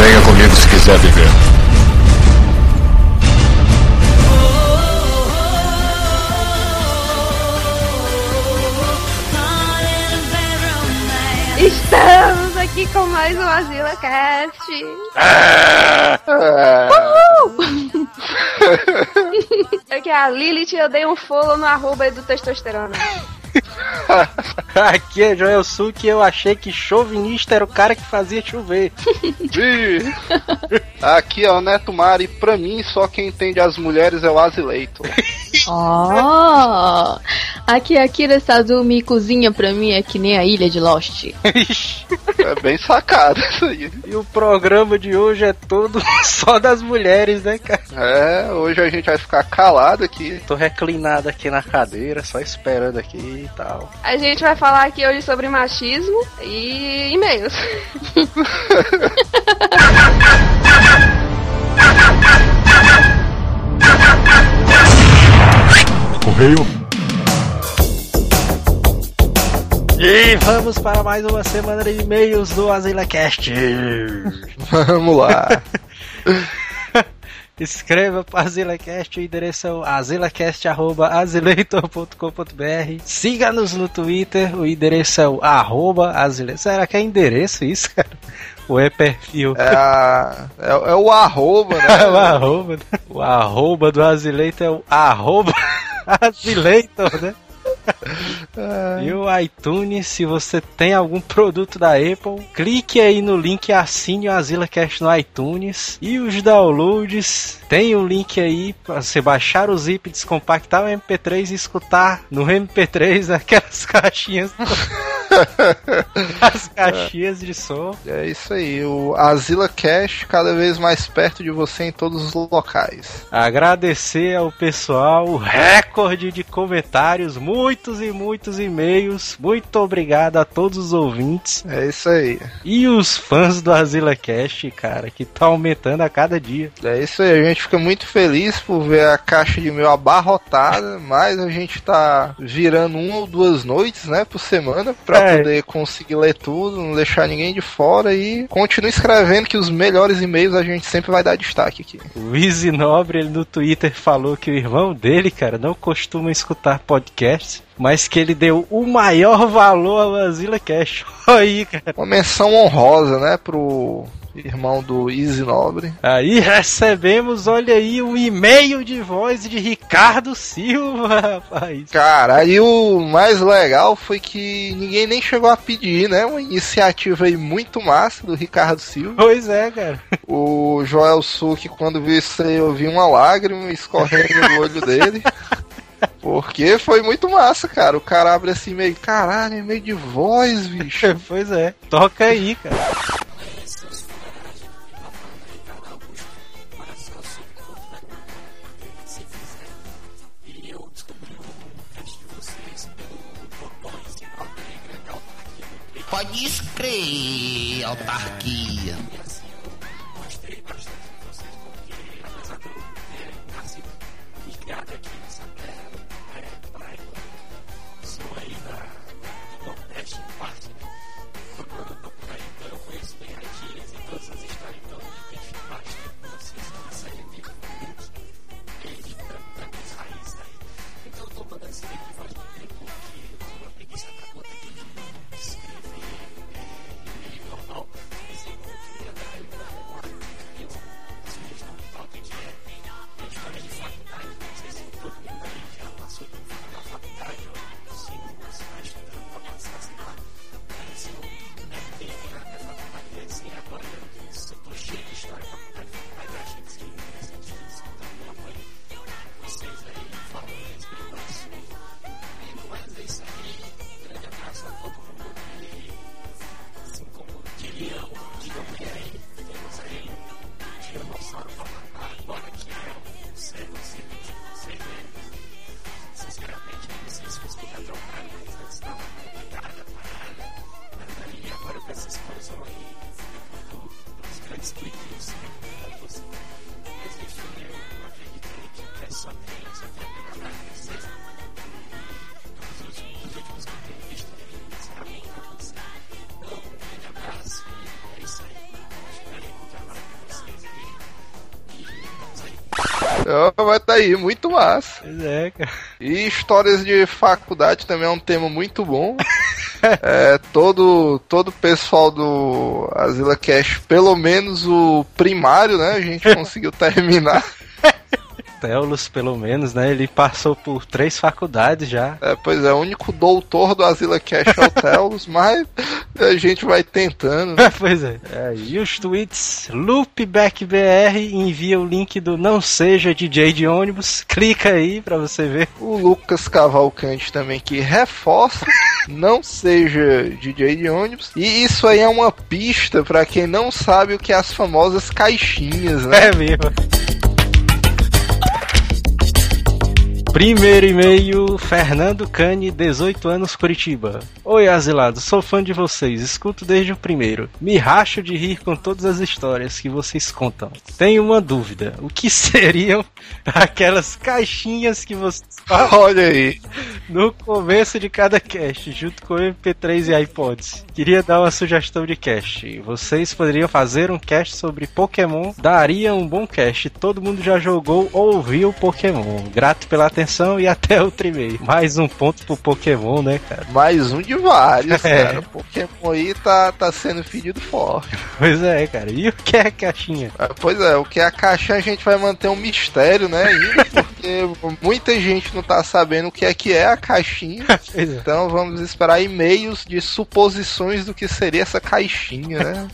Venha comigo se quiser viver. Estamos aqui com mais um Asila Cast. Aqui é a Lilith eu dei um follow no arroba do testosterona. Aqui é Joel Suki e eu achei que chauvinista era o cara que fazia chover. Aqui é o Neto Mari, pra mim só quem entende as mulheres é o Azileito. Ó, aqui é a Kira Sazumi e cozinha pra mim é que nem a ilha de Lost. É bem sacado isso aí. e o programa de hoje é todo só das mulheres, né, cara? É, hoje a gente vai ficar calado aqui. Tô reclinado aqui na cadeira, só esperando aqui e tal. A gente vai falar aqui hoje sobre machismo e e-mails. Correio. E vamos para mais uma semana de e-mails do AsilaCast. Vamos lá. Escreva para AsilaCast, o endereço é o asilacast.azileitor.com.br Siga-nos no Twitter, o endereço é o arroba azile... Será que é endereço isso, cara? Ou é perfil? É, a- é- é o arroba, o né? arroba, né? o arroba do Azileitor é o arroba Azileitor, né? E o iTunes, se você tem algum produto da Apple, clique aí no link e assine o AzilaCast no iTunes. E os downloads, tem o link aí para você baixar o zip, descompactar o MP3 e escutar no MP3 aquelas caixinhas. As caixinhas de som. É isso aí, o Azila Cash cada vez mais perto de você em todos os locais. Agradecer ao pessoal, o recorde de comentários, muitos e muitos e-mails. Muito obrigado a todos os ouvintes É isso aí. e os fãs do Azila Cast, cara, que tá aumentando a cada dia. É isso aí, a gente fica muito feliz por ver a caixa de e-mail abarrotada, mas a gente tá virando uma ou duas noites, né, por semana, pra É. poder conseguir ler tudo, não deixar ninguém de fora e continue escrevendo que os melhores e-mails a gente sempre vai dar destaque aqui. O Easy Nobre, ele no Twitter falou que o irmão dele, cara, não costuma escutar podcast, mas que ele deu o maior valor ao Azila Cast. Aí, cara. Uma menção honrosa, né, pro irmão do Easy Nobre. Aí recebemos, olha aí, um e-mail de voz de Ricardo Silva, rapaz. Cara, e o mais legal foi que ninguém nem chegou a pedir, né? Uma iniciativa aí muito massa do Ricardo Silva. Pois é, cara. O Joel Suki, quando viu isso aí, eu vi uma lágrima escorrendo no olho dele. Porque foi muito massa, cara. O cara abre assim meio, caralho, é meio de voz, bicho. Pois é. Toca aí, cara. Pode escrever, autarquia. Mas tá aí, muito massa. Pois é, cara. E histórias de faculdade também é um tema muito bom. é, todo todo pessoal do Asila Cash, pelo menos o primário, né? A gente conseguiu terminar. Telos, pelo menos, né? Ele passou por três faculdades já. É, pois é, o único doutor do Asila Cash é o Telos, mas a gente vai tentando. Né? pois é. é. E os tweets, LoopbackBR envia o link do Não Seja DJ de ônibus. Clica aí pra você ver. O Lucas Cavalcante também que reforça não seja DJ de ônibus. E isso aí é uma pista para quem não sabe o que é as famosas caixinhas, né? É mesmo. Primeiro e-mail, Fernando Cane, 18 anos, Curitiba. Oi, asilados, sou fã de vocês, escuto desde o primeiro. Me racho de rir com todas as histórias que vocês contam. Tenho uma dúvida: o que seriam aquelas caixinhas que vocês Olha aí. no começo de cada cast, junto com o MP3 e iPods? Queria dar uma sugestão de cast. Vocês poderiam fazer um cast sobre Pokémon, daria um bom cast. Todo mundo já jogou ou ouviu Pokémon. Grato pela atenção e até outro e-mail. Mais um ponto pro Pokémon, né, cara? Mais um de vários, É. cara. Pokémon aí tá, tá sendo pedido forte. Pois é, cara. E o que é caixinha? Ah, Pois é, o que é a caixa a gente vai manter um mistério, né? Ainda, porque muita gente não tá sabendo o que é que é a caixinha. É. Então vamos esperar e-mails de suposições do que seria essa caixinha, né?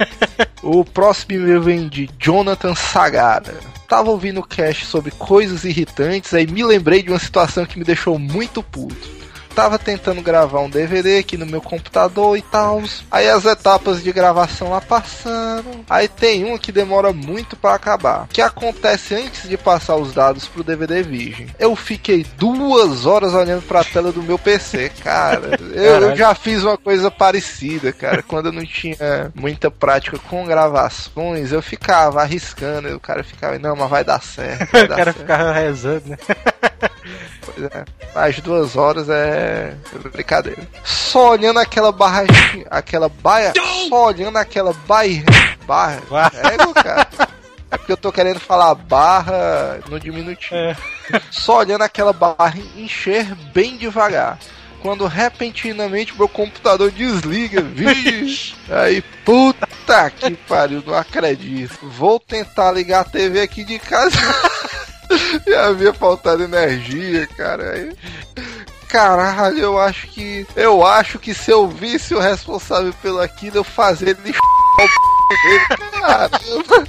o próximo e-mail vem de Jonathan Sagara. Tava ouvindo o cast sobre coisas irritantes, aí me lembrei de uma situação que me deixou muito puto. Tava tentando gravar um DVD aqui no meu computador e tal. Aí as etapas de gravação lá passando. Aí tem uma que demora muito pra acabar. O que acontece antes de passar os dados pro DVD virgem? Eu fiquei duas horas olhando pra tela do meu PC, cara. Eu, eu já fiz uma coisa parecida, cara. Quando eu não tinha muita prática com gravações, eu ficava arriscando. E o cara ficava, não, mas vai dar certo. Vai O dar cara certo. ficava rezando, né? Pois é. As duas horas é brincadeira. Só olhando aquela barra. Aquela baia. Só olhando aquela baia. Barra. Barra. É, cara. É porque eu tô querendo falar barra no diminutivo. É. Só olhando aquela barra encher bem devagar. Quando repentinamente meu computador desliga, vixe. Aí, puta que pariu, não acredito. Vou tentar ligar a TV aqui de casa. e havia faltado energia, cara. Aí, caralho, eu acho que. Eu acho que se eu visse o responsável pelo aquilo, eu fazia ele o p dele. Caramba.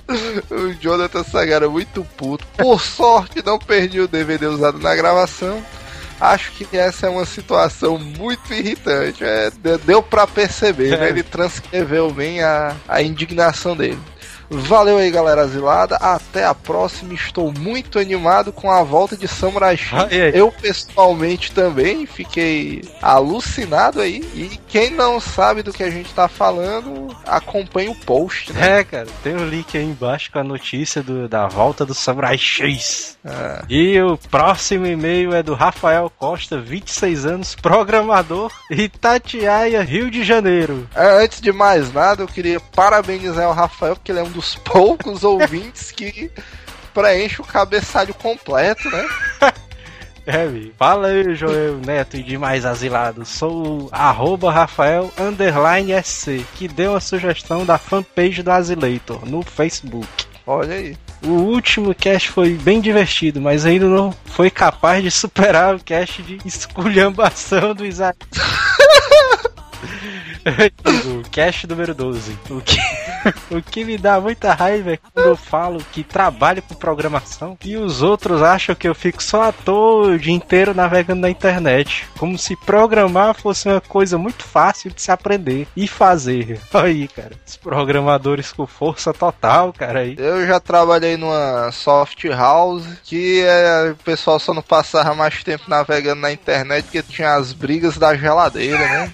O Jonathan Sagara é muito puto. Por sorte, não perdi o DVD usado na gravação. Acho que essa é uma situação muito irritante. É, de- deu pra perceber, né? Ele transcreveu bem a, a indignação dele. Valeu aí, galera asilada. Até a próxima. Estou muito animado com a volta de Samurai X. Ah? Eu pessoalmente também fiquei alucinado aí. E quem não sabe do que a gente tá falando, acompanhe o post, né? É, cara, tem um link aí embaixo com a notícia do- da volta do Samurai X. Ah, E o próximo e-mail é do Rafael Costa, 26 anos, programador, Itatiaia, Rio de Janeiro. É, Antes de mais nada, eu queria parabenizar o Rafael, porque ele é um dos poucos ouvintes que preenche o cabeçalho completo, né? É. Fala aí, Joel Neto e demais asilados. Sou o arroba Rafael underline SC, que deu a sugestão da fanpage do Asilator no Facebook. Olha aí. O último cast foi bem divertido, mas ainda não foi capaz de superar o cast de esculhambação do Isaac. o cast número 12. O que, o que me dá muita raiva é quando eu falo que trabalho com programação e os outros acham que eu fico só à toa o dia inteiro navegando na internet. Como se programar fosse uma coisa muito fácil de se aprender e fazer. Aí, cara, os programadores com força total, cara, aí. Eu já trabalhei numa soft house que é, o pessoal só não passava mais tempo navegando na internet porque tinha as brigas da geladeira, né?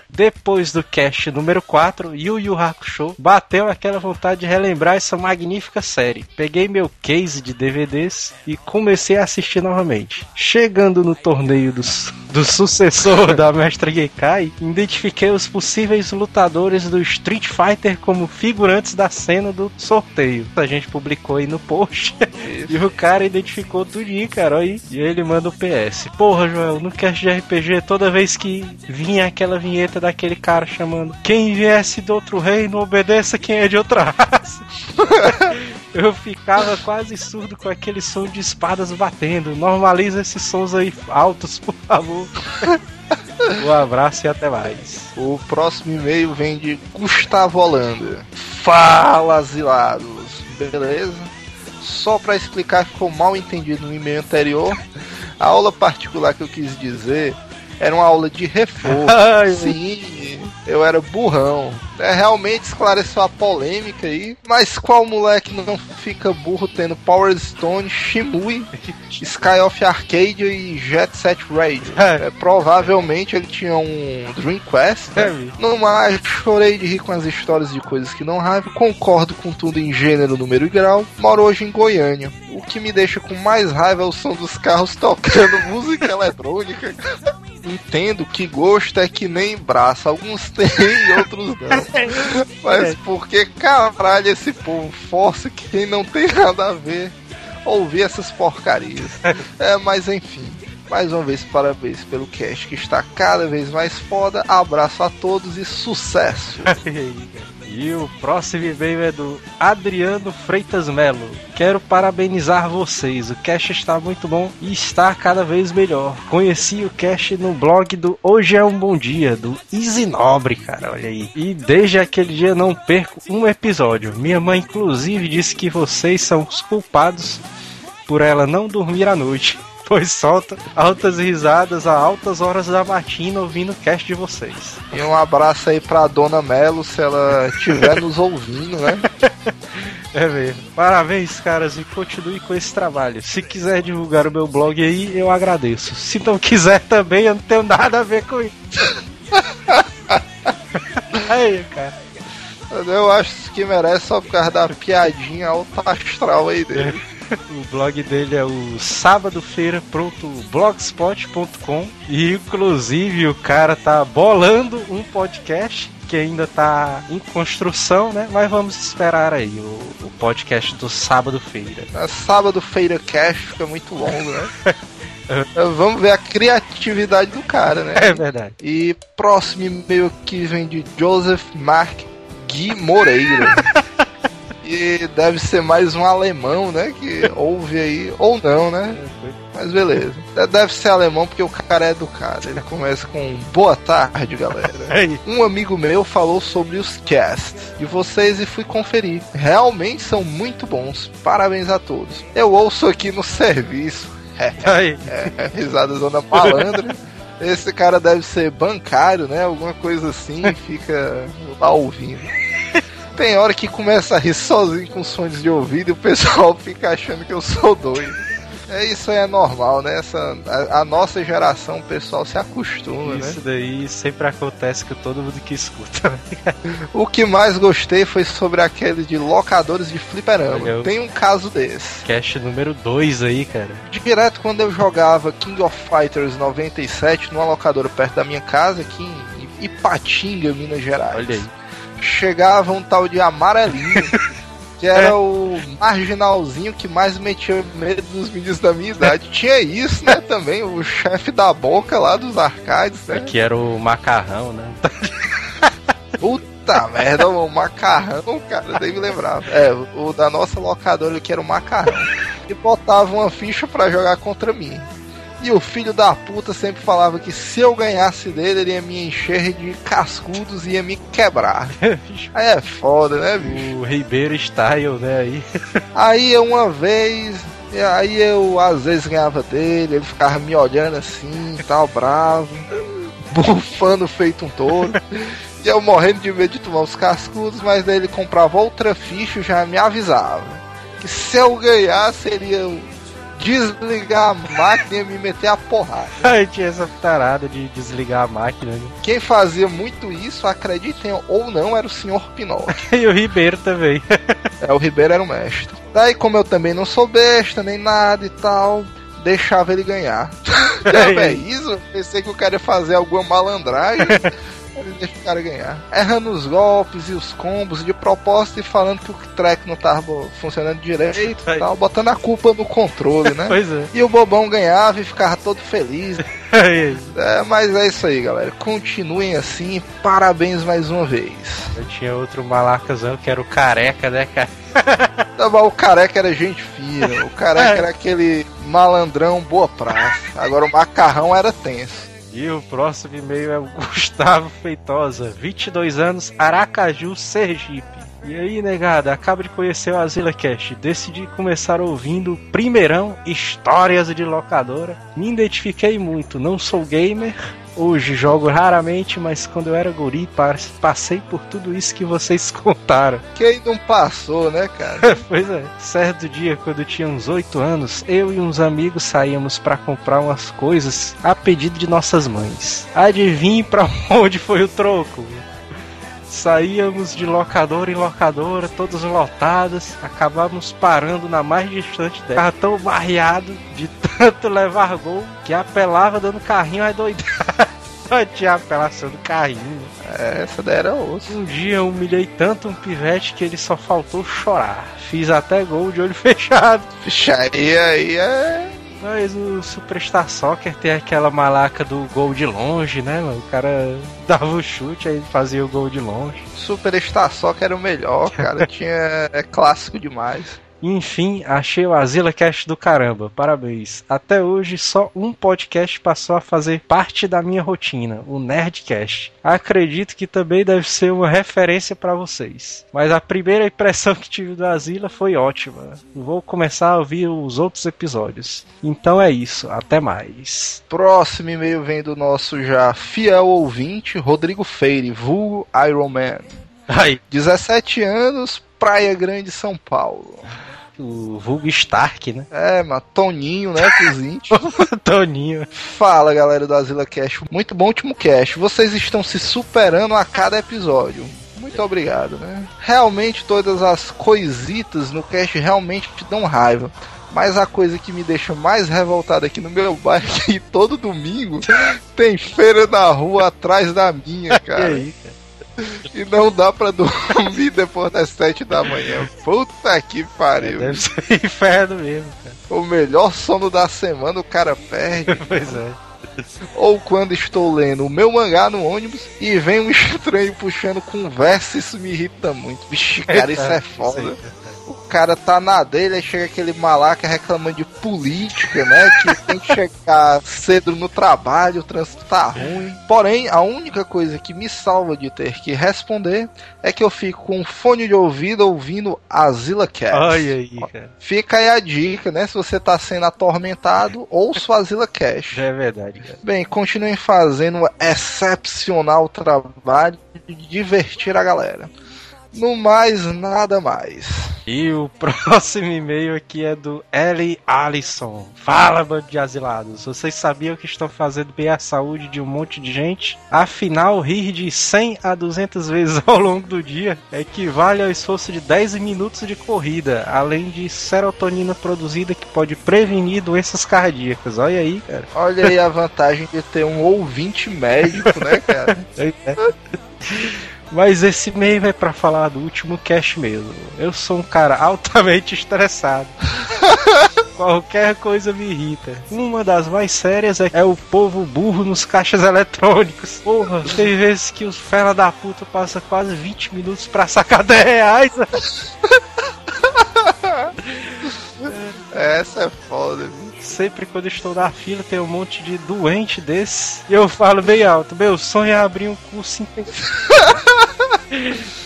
depois do cast número 4, Yu Yu Hakusho, bateu aquela vontade de relembrar essa magnífica série. Peguei meu case de DVDs e comecei a assistir novamente. Chegando no torneio dos, do sucessor da Mestra Gekai, identifiquei os possíveis lutadores do Street Fighter como figurantes da cena do sorteio. A gente publicou aí no post. e o cara identificou tudinho, cara. Aí, e ele manda o PS. Porra, Joel, no cast de RPG, toda vez que vinha aquela vinheta daquele cara chamando quem viesse do outro reino obedeça quem é de outra raça. Eu ficava quase surdo com aquele som de espadas batendo. Normaliza esses sons aí altos, por favor. Um abraço e até mais. O próximo e-mail vem de Gustavo Holanda. Fala, asilados. Beleza? Só para explicar que ficou mal entendido no e-mail anterior, a aula particular que eu quis dizer era uma aula de reforço. Ai, Sim, eu era burrão. É, realmente esclareceu a polêmica aí. Mas qual moleque não fica burro tendo Power Stone, Shimui, Sky of Arcadia e Jet Set Radio? É. É, provavelmente ele tinha um Dream Quest. É, Né? vi. No mais, chorei de rir com as histórias de coisas que não raiva. Concordo com tudo em gênero, número e grau. Moro hoje em Goiânia. O que me deixa com mais raiva é o som dos carros tocando música eletrônica. Entendo que gosto é que nem braço. Alguns têm e outros não. Mas por que caralho esse povo força quem não tem nada a ver ouvir essas porcarias? É, mas enfim. Mais uma vez, parabéns pelo cast que está cada vez mais foda. Abraço a todos e sucesso! E o próximo e-mail é do Adriano Freitas Melo. Quero parabenizar vocês. O cast está muito bom e está cada vez melhor. Conheci o cast no blog do Hoje é um Bom Dia, do Easy Nobre, cara, olha aí. E desde aquele dia não perco um episódio. Minha mãe, inclusive, disse que vocês são os culpados por ela não dormir à noite. Pois solta altas risadas a altas horas da matina ouvindo o cast de vocês. E um abraço aí pra dona Melo, se ela estiver nos ouvindo, né? É mesmo. Parabéns, caras, e continue com esse trabalho. Se quiser divulgar o meu blog aí, eu agradeço. Se não quiser também, eu não tenho nada a ver com isso. aí, cara. Eu acho que merece só por causa da piadinha alta astral aí dele. O blog dele é o sabadofeira.blogspot.com e inclusive o cara tá bolando um podcast que ainda tá em construção, né? Mas vamos esperar aí o, o podcast do Sábado Feira. Na sábado Feira Cash fica muito longo, né? Vamos ver a criatividade do cara, né? É verdade. E próximo e-mail aqui vem de Joseph Mark Gui Moreira. e deve ser mais um alemão, né? Que ouve aí, ou não, né? Mas beleza. De- Deve ser alemão porque o cara é educado. Ele começa com boa tarde, galera. Aí. Um amigo meu falou sobre os casts de vocês e fui conferir. Realmente são muito bons. Parabéns a todos. Eu ouço aqui no serviço. Aí. É, risada zona malandra. Esse cara deve ser bancário, né? Alguma coisa assim, fica lá ouvindo. Tem hora que começa a rir sozinho com sons de ouvido e o pessoal fica achando que eu sou doido. É, isso aí é normal, né? Essa, a, a nossa geração, o pessoal se acostuma, né? Isso daí sempre acontece com todo mundo que escuta. né? O que mais gostei foi sobre aquele de locadores de fliperama. Tem um caso desse. Cast número 2 aí, cara. Direto quando eu jogava King of Fighters 97 numa locadora perto da minha casa, aqui em Ipatinga, Minas Gerais. Olha aí. Chegava um tal de amarelinho, que era o marginalzinho que mais metia medo dos meninos da minha idade. Tinha isso, né, também, o chefe da boca lá dos arcades, né? Que era o macarrão, né? Puta merda, o macarrão, cara, nem me lembrava. É, o da nossa locadora que era o macarrão. E botava uma ficha pra jogar contra mim. E o filho da puta sempre falava que se eu ganhasse dele, ele ia me encher de cascudos e ia me quebrar. Aí é foda, né, bicho? o Ribeiro Style, né? Aí. Aí uma vez, e aí eu às vezes ganhava dele, ele ficava me olhando assim, tal, bravo, bufando feito um touro. E eu morrendo de medo de tomar os cascudos, mas daí ele comprava outra ficha e já me avisava. Que se eu ganhar seria desligar a máquina e me meter a porrada. Aí tinha essa tarada de desligar a máquina. Né? Quem fazia muito isso, acreditem ou não, era o senhor Pinóquio. E o Ribeiro também. É, o Ribeiro era o mestre. Daí, como eu também não sou besta, nem nada e tal, deixava ele ganhar. é, é isso? Pensei que o cara ia fazer alguma malandragem. Ele deixa o cara ganhar. Errando os golpes e os combos de propósito e falando que o track não tava funcionando direito e tal, botando a culpa no controle, né? Pois é. E o bobão ganhava e ficava todo feliz. é, mas é isso aí, galera. Continuem assim. Parabéns mais uma vez. Eu tinha outro malacazão que era o careca, né, cara? Não, o careca era gente fina. O careca era aquele malandrão boa praça. Agora o macarrão era tenso. E o próximo e-mail é o Gustavo Feitosa, 22 anos, Aracaju, Sergipe. E aí, negada, acaba de conhecer o Azila Cast. Decidi começar ouvindo primeirão histórias de locadora. Me identifiquei muito, não sou gamer. Hoje jogo raramente, mas quando eu era guri, passei por tudo isso que vocês contaram. Quem não passou, né, cara? pois é. Certo dia, quando tinha uns 8 anos, eu e uns amigos saíamos para comprar umas coisas a pedido de nossas mães. Adivinhe para onde foi o troco? Saíamos de locadora em locadora, todas lotadas, acabamos parando na mais distante dela. Tava tão barreado de tanto levar gol que apelava dando carrinho a doidar. Só tinha apelação do carrinho. É, essa daí era osso. Um dia eu humilhei tanto um pivete que ele só faltou chorar. Fiz até gol de olho fechado. Aí, aí é mas o Superstar Soccer tem aquela malaca do gol de longe, né, mano? O cara dava o chute, aí fazia o gol de longe. Superstar Soccer era o melhor, cara. Tinha. É clássico demais. Enfim, achei o Azila Cast do caramba. Parabéns. Até hoje, só um podcast passou a fazer parte da minha rotina, o Nerdcast. Acredito que também deve ser uma referência para vocês. Mas a primeira impressão que tive do Azila foi ótima. Vou começar a ouvir os outros episódios. Então é isso. Até mais. Próximo e-mail vem do nosso já fiel ouvinte, Rodrigo Feire, vulgo Iron Man. Aí. 17 anos, Praia Grande, São Paulo o vulgo Stark, né? É, mas Toninho, né, íntimos. Toninho. Fala, galera do Asila Cash. Muito bom último cast. Vocês estão se superando a cada episódio. Muito obrigado, né? Realmente todas as coisitas no cast realmente te dão raiva. Mas a coisa que me deixa mais revoltado aqui no meu bairro é que todo domingo tem feira na rua atrás da minha, cara. E não dá pra dormir depois das sete da manhã. Puta que pariu. deve ser inferno mesmo, cara. O melhor sono da semana o cara perde. pois é. Ou quando estou lendo o meu mangá no ônibus e vem um estranho puxando conversa, isso me irrita muito. Vixe, cara, isso é foda cara tá na dele, aí chega aquele malaca reclamando de política, né? Que tem que chegar cedo no trabalho, o trânsito tá ruim. Porém, a única coisa que me salva de ter que responder é que eu fico com um fone de ouvido ouvindo Azila Cast. Olha aí, cara. Fica aí a dica, né? Se você tá sendo atormentado, ouça o Azila Cast. É verdade, cara. Bem, continuem fazendo um excepcional trabalho de divertir a galera. No mais, nada mais. E o próximo e-mail aqui é do Ellie Allison. Fala, bando de asilados. Vocês sabiam que estão fazendo bem a saúde de um monte de gente? Afinal, rir de 100 a 200 vezes ao longo do dia equivale ao esforço de 10 minutos de corrida, além de serotonina produzida que pode prevenir doenças cardíacas. Olha aí, cara. Olha aí a vantagem de ter um ouvinte médico, né, cara? É. Mas esse meio é para falar do último cast mesmo. Eu sou um cara altamente estressado. Qualquer coisa me irrita. Uma das mais sérias é, é, o povo burro nos caixas eletrônicos. Porra, tem vezes que os fela da puta passa quase 20 minutos pra sacar 10 reais. Essa é foda, bicho. Sempre quando estou na fila tem um monte de doente desse. E eu falo bem alto: meu sonho é abrir um curso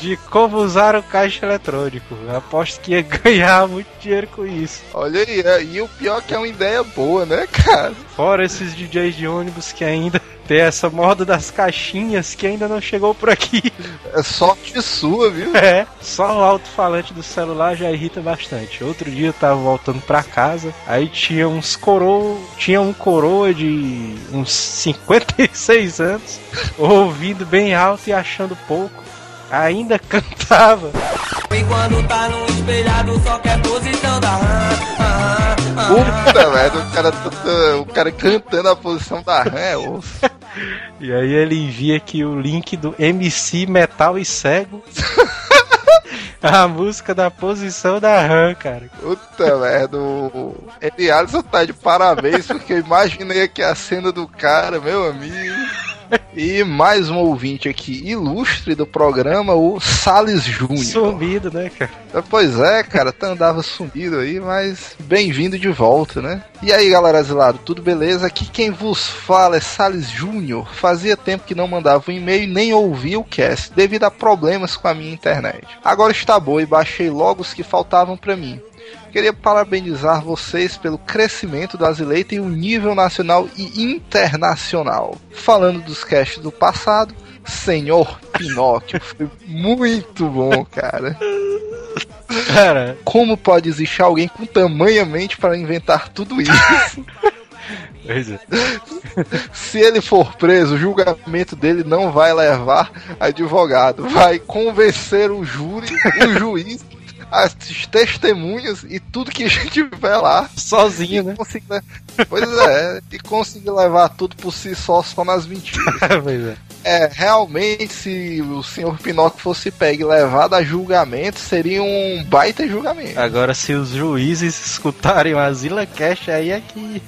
de como usar o caixa eletrônico. aposto que ia ganhar muito dinheiro com isso. Olha aí, é, e o pior é que é uma ideia boa, né, cara? Fora esses DJs de ônibus que ainda Tem essa moda das caixinhas que ainda não chegou por aqui. É sorte sua, viu? É, só o alto-falante do celular já irrita bastante. Outro dia eu tava voltando pra casa, aí tinha uns coroa, tinha um coroa de uns 56 anos, ouvindo bem alto e achando pouco. Ainda cantava. E quando tá no espelhado só quer posição da rã. aham, aham. Puta merda, o cara, o cara cantando a posição da rã é osso. E aí ele envia aqui o link do MC Metal e Cego. A música da posição da RAM, cara. Puta merda, o Eli Alisson tá de parabéns, porque eu imaginei aqui a cena do cara, meu amigo. E mais um ouvinte aqui, ilustre do programa, o Salles Júnior. Sumido, né, cara? Pois é, cara, tu andava sumido aí, mas bem-vindo de volta, né? E aí, galera azilado, tudo beleza? Aqui quem vos fala é Salles Júnior. Fazia tempo que não mandava um e-mail nem ouvia o cast, devido a problemas com a minha internet. Agora está boa e baixei logo os que faltavam pra mim. Queria parabenizar vocês pelo crescimento do Azileita em um nível nacional e internacional. Falando dos casts do passado, Senhor Pinóquio foi muito bom, cara. Cara, Como pode existir alguém com tamanha mente para inventar tudo isso? é. Se ele for preso, o julgamento dele não vai levar advogado, vai convencer o júri, o juiz, as testemunhas e tudo que a gente tiver lá. Sozinho, né? Conseguir Pois é, e conseguir levar tudo por si só, só nas mentiras. é. É, realmente, se o senhor Pinóquio fosse pego e levado a julgamento, seria um baita julgamento. Agora, se os juízes escutarem o Azila Cash, aí é que.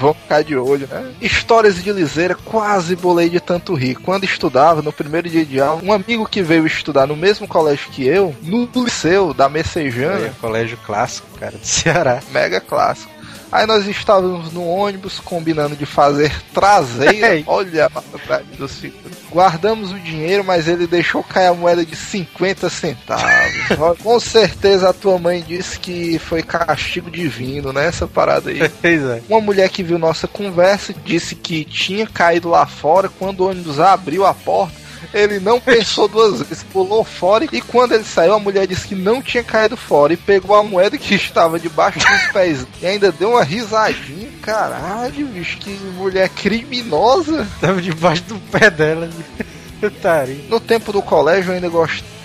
Vão ficar de olho, né? Histórias de Liseira, quase bolei de tanto rir. Quando estudava, no primeiro dia de aula, um amigo que veio estudar no mesmo colégio que eu, no liceu da Messejana, É, colégio clássico, cara, do Ceará. mega clássico. Aí nós estávamos no ônibus combinando de fazer traseira. Ei. Olha a maldade dos filhos. Guardamos o dinheiro, mas ele deixou cair a moeda de 50 centavos. Com certeza a tua mãe disse que foi castigo divino, né? Essa parada aí. É. Uma mulher que viu nossa conversa disse que tinha caído lá fora quando o ônibus abriu a porta. Ele não pensou duas vezes, pulou fora e quando ele saiu, a mulher disse que não tinha caído fora e pegou a moeda que estava debaixo dos pés e ainda deu uma risadinha. Caralho, bicho, que mulher criminosa. Tava debaixo do pé dela. Putaria. No tempo do colégio, eu ainda,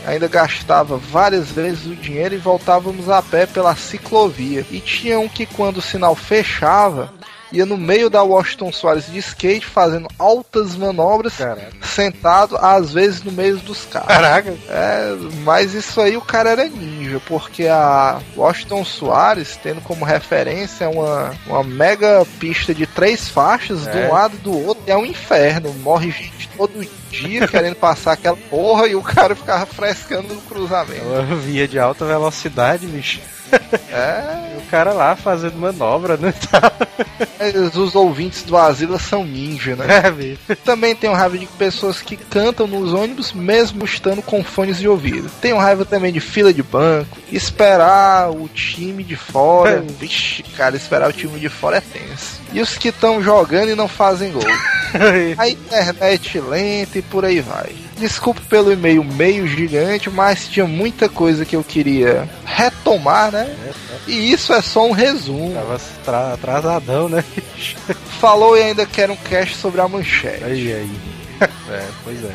ainda gastava várias vezes o dinheiro e voltávamos a pé pela ciclovia. E tinha um que, quando o sinal fechava, ia no meio da Washington Soares de skate, fazendo altas manobras, Caraca. sentado, às vezes no meio dos carros. Caraca. É, mas isso aí o cara era ninja, porque a Washington Soares, tendo como referência uma, uma mega pista de três faixas, de É. um lado e do outro, é um inferno. Morre gente todo dia querendo passar aquela porra e o cara ficava frescando no cruzamento. Uma via de alta velocidade, bicho. É, o cara lá fazendo manobra, né? Mas os ouvintes do Asila são ninja, né? É, bicho. Também tenho raiva de pessoas que cantam nos ônibus mesmo estando com fones de ouvido. Tenho raiva também de fila de banco, esperar o time de fora. Vixe, cara, esperar o time de fora é tenso. E os que estão jogando e não fazem gol. A internet lenta e por aí vai. Desculpe pelo e-mail meio gigante, mas tinha muita coisa que eu queria retomar, né? E isso é só um resumo. Tava tra- atrasadão, né? Falou e ainda quer um cast sobre a manchete. Aí, aí. É, pois é.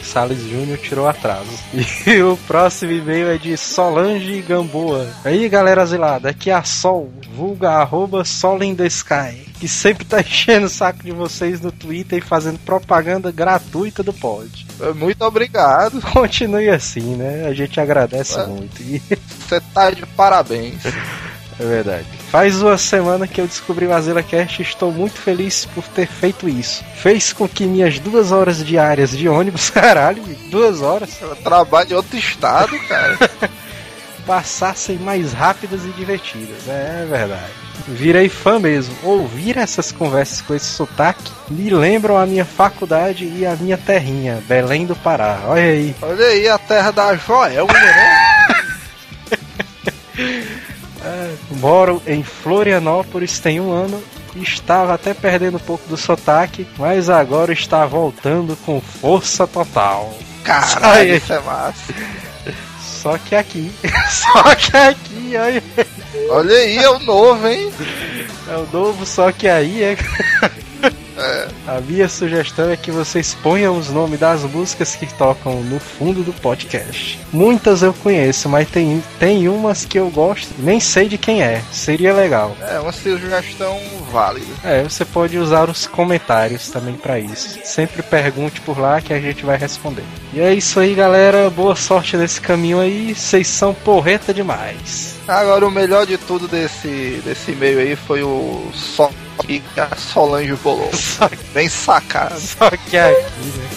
E Salles Júnior tirou atraso. E o próximo e-mail é de Solange Gamboa. Aí, galera zilada, aqui é a Sol, vulga arroba Sol in the Sky, que sempre tá enchendo o saco de vocês no Twitter e fazendo propaganda gratuita do pod. Muito obrigado. Continue assim, né? A gente agradece muito. E Você tá de parabéns. É verdade. Faz uma semana que eu descobri o Azela Cast e estou muito feliz por ter feito isso. Fez com que minhas duas horas diárias de ônibus, caralho, duas horas, Eu trabalho em outro estado, cara. Passassem mais rápidas e divertidas. É verdade. Virei fã mesmo. Ouvir essas conversas com esse sotaque me lembram a minha faculdade e a minha terrinha, Belém do Pará. Olha aí. Olha aí a terra da Joelma, né? Moro em Florianópolis tem um ano estava até perdendo um pouco do sotaque, mas agora está voltando com força total. Caralho, isso é massa. Só que aqui, só que aqui, olha, Olha aí, é o novo, hein? é o novo, só que aí é. A minha sugestão é que vocês ponham os nomes das músicas que tocam no fundo do podcast. Muitas eu conheço, mas tem, tem umas que eu gosto nem sei de quem é. Seria legal. É uma sugestão válida. É, você pode usar os comentários também pra isso. Sempre pergunte por lá que a gente vai responder. E é isso aí, galera. Boa sorte nesse caminho aí. Vocês são porreta demais. Agora, o melhor de tudo desse, desse e-mail aí foi o só que a Solange bolou. Só, Bem sacado. só que aqui, né?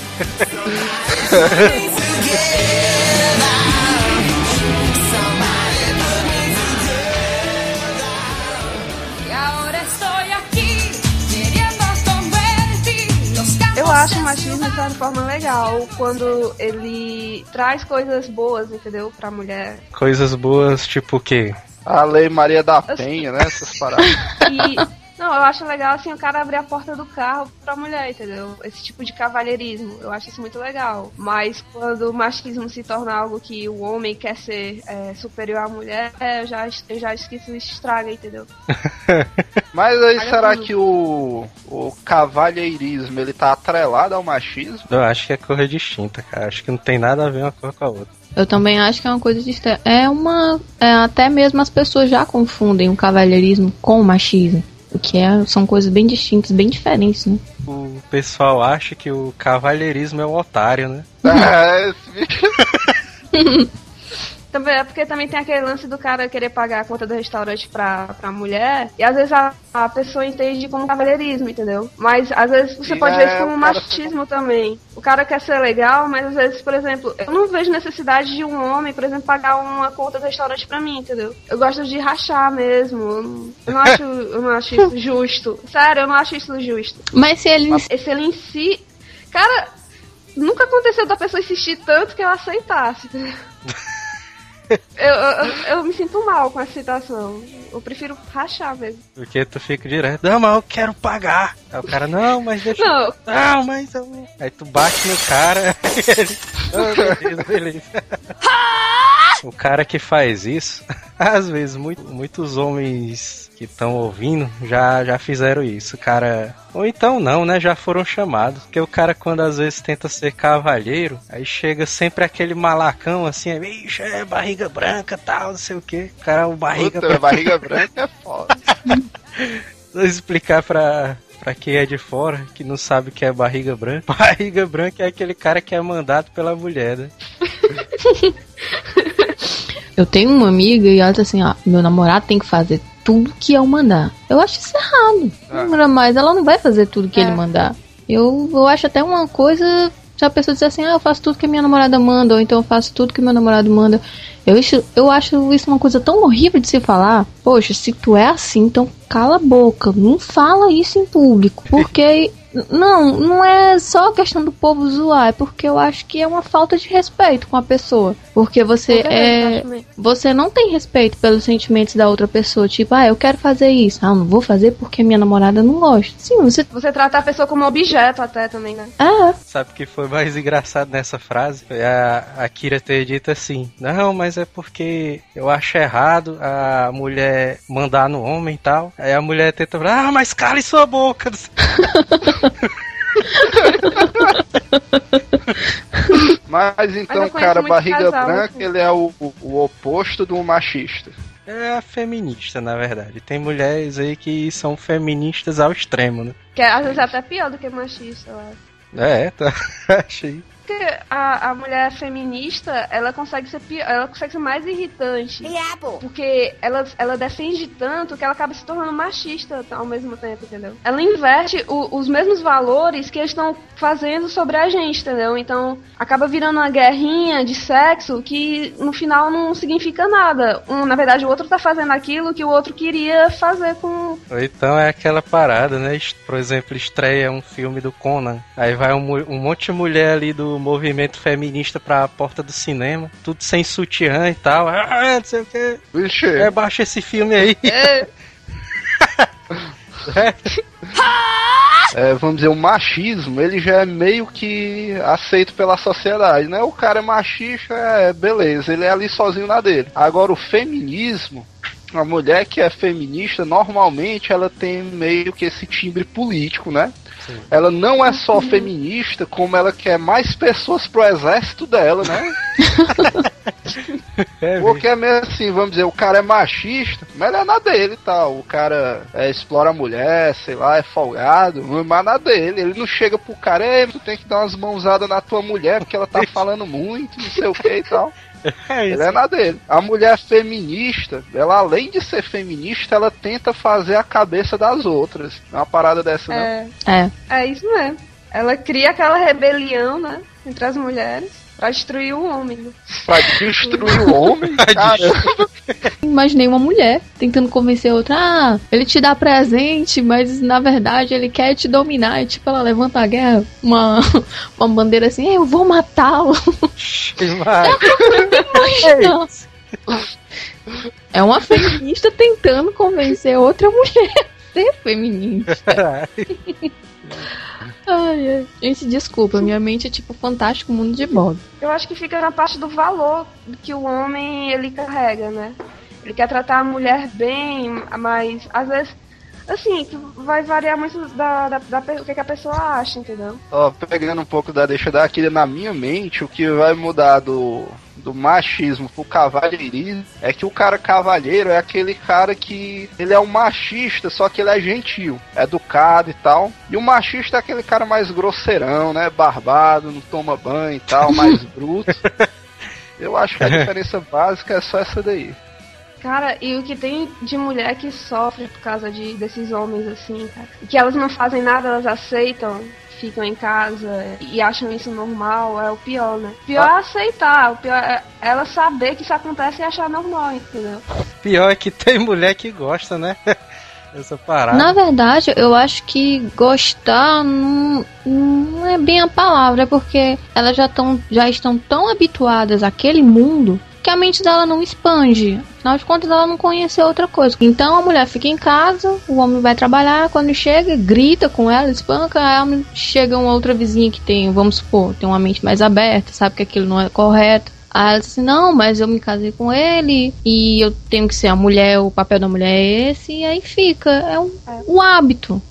Eu acho o machismo de certa forma legal quando ele traz coisas boas, entendeu? Pra mulher. Coisas boas, tipo o quê? A Lei Maria da Penha, né? Essas paradas. E. Não, eu acho legal assim o cara abrir a porta do carro pra mulher, entendeu? Esse tipo de cavalheirismo. Eu acho isso muito legal. Mas quando o machismo se torna algo que o homem quer ser é, superior à mulher, é, eu já, eu já acho que isso estraga, entendeu? Mas aí, Olha será tudo. que o, o cavalheirismo ele tá atrelado ao machismo? Eu acho que é coisa distinta, cara. Acho que não tem nada a ver uma coisa com a outra. Eu também acho que é uma coisa distinta. É uma. é, até mesmo as pessoas já confundem o cavalheirismo com o machismo. O que é, são coisas bem distintas, bem diferentes, né? O pessoal acha que o cavalheirismo é o otário, né? É, esse bicho. Também é porque também tem aquele lance do cara querer pagar a conta do restaurante pra, pra mulher. E às vezes a, a pessoa entende como cavalheirismo, entendeu? Mas às vezes você E pode é, ver isso como o cara machismo também. O cara quer ser legal, mas às vezes, por exemplo, eu não vejo necessidade de um homem, por exemplo, pagar uma conta do restaurante pra mim, entendeu? Eu gosto de rachar mesmo. Eu não, acho, eu não acho isso justo. Sério, eu não acho isso justo. Mas se eles. Esse ele em si. Cara, nunca aconteceu da pessoa insistir tanto que eu aceitasse. Eu, eu, eu- me sinto mal com essa situação. Eu prefiro rachar mesmo. Porque tu fica direto, não, mas eu quero pagar. Aí o cara, não, mas deixa. Não, Não, mas eu. Aí tu bate no cara e ele. "Ah, beleza, beleza. O cara que faz isso, às vezes muito- muitos homens que estão ouvindo já, já fizeram isso. O cara. Ou então não, né? Já foram chamados. Porque o cara, quando às vezes tenta ser cavalheiro, aí chega sempre aquele malacão assim, bicho, é barriga branca tal, não sei o que. O cara, o barriga Puta, barriga branca é foda. Vou explicar pra, pra quem é de fora, que não sabe o que é barriga branca. Barriga branca é aquele cara que é mandado pela mulher, né? Eu tenho uma amiga e ela diz assim, ó, meu namorado tem que fazer tudo que eu mandar. Eu acho isso errado. Ah. Mas ela não vai fazer tudo que É. ele mandar. Eu, eu acho até uma coisa. Se a pessoa disser assim, ah, eu faço tudo que a minha namorada manda, ou então eu faço tudo que meu namorado manda. Eu, acho- eu acho isso uma coisa tão horrível de se falar. Poxa, se tu é assim, então cala a boca. Não fala isso em público. Porque. Não, não é só questão do povo zoar, é porque eu acho que é uma falta de respeito com a pessoa. Porque você é. também. Você não tem respeito pelos sentimentos da outra pessoa. Tipo, ah, eu quero fazer isso. Ah, eu não vou fazer porque minha namorada não gosta. Sim, você. você trata a pessoa como objeto até também, né? Ah, Sabe o que foi mais engraçado nessa frase? Foi a, a Kira ter dito assim: Não, mas é porque eu acho errado a mulher mandar no homem e tal. Aí a mulher tenta falar: Ah, mas cale sua boca. Mas então, conheço cara, barriga casal, branca, assim. ele é o, o, o oposto do machista. É a feminista, na verdade. Tem mulheres aí que são feministas ao extremo, né? Que é, às vezes é até pior do que machista, eu acho. É, tá. Achei. Porque a, a mulher feminista, ela consegue ser pior, ela consegue ser mais irritante. Porque ela, ela defende tanto que ela acaba se tornando machista ao mesmo tempo, entendeu? Ela inverte o- os mesmos valores que eles estão fazendo sobre a gente, entendeu? Então acaba virando uma guerrinha de sexo que no final não significa nada. Um, na verdade, o outro tá fazendo aquilo que o outro queria fazer com. Então é aquela parada, né? Por exemplo, estreia um filme do Conan. Aí vai um, um monte de mulher ali do movimento feminista pra porta do cinema. Tudo sem sutiã e tal. Ah, não sei o que. Vixe, É, baixa esse filme aí. é, vamos dizer, o machismo, ele já é meio que aceito pela sociedade, né? O cara é machista, é beleza, ele é ali sozinho na dele. Agora o feminismo, a mulher que é feminista, normalmente ela tem meio que esse timbre político, né? Ela não é só feminista, como ela quer mais pessoas pro exército dela, né? É, Porque é mesmo assim, vamos dizer, o cara é machista, mas ele é na dele e tal. O cara é, explora a mulher, sei lá, é folgado, mas é na dele. Ele não chega pro cara, tu tem que dar umas mãozadas na tua mulher porque ela tá falando muito, não sei o que e tal. É Ele é na dele. A mulher feminista, ela além de ser feminista, ela tenta fazer a cabeça das outras. É uma parada dessa, né? É, É. é isso mesmo. Ela cria aquela rebelião, né? Entre as mulheres. Pra destruir o homem. né? Pra destruir o homem, cara. Imaginei uma mulher tentando convencer a outra, ah, ele te dá presente, mas na verdade ele quer te dominar. E tipo, ela levanta a guerra, uma, uma bandeira assim, eu vou matá-lo. É uma feminista tentando convencer outra mulher a ser feminista. Ai, ai. Gente, desculpa, minha mente é tipo fantástico mundo de Bob. Eu acho que fica na parte do valor que o homem ele carrega, né? Ele quer tratar a mulher bem, mas às vezes, assim, que vai variar muito da, da, da o que, que a pessoa acha, entendeu? Ó, pegando um pouco da deixa dar aqui na minha mente, o que vai mudar do, do machismo pro cavalheirismo é que o cara cavalheiro é aquele cara que ele é um machista, só que ele é gentil, educado e tal. E o machista é aquele cara mais grosseirão, né? Barbado, não toma banho e tal, mais bruto. Eu acho que a diferença básica é só essa daí. Cara, e o que tem de mulher que sofre por causa de, desses homens assim, cara? Que elas não fazem nada, elas aceitam, ficam em casa e acham isso normal, é o pior, né? O pior é aceitar, o pior é ela saber que isso acontece e achar normal, entendeu? Pior é que tem mulher que gosta, né? Essa parada. Na verdade, eu acho que gostar não, não é bem a palavra, é porque elas já, tão, já estão tão habituadas àquele mundo que a mente dela não expande. Afinal de contas, ela não conheceu outra coisa. Então a mulher fica em casa, o homem vai trabalhar, quando chega, grita com ela, espanca, aí chega uma outra vizinha que tem, vamos supor, tem uma mente mais aberta, sabe que aquilo não é correto. Aí ela diz assim, não, mas eu me casei com ele e eu tenho que ser a mulher, o papel da mulher é esse, e aí fica. É um, um hábito.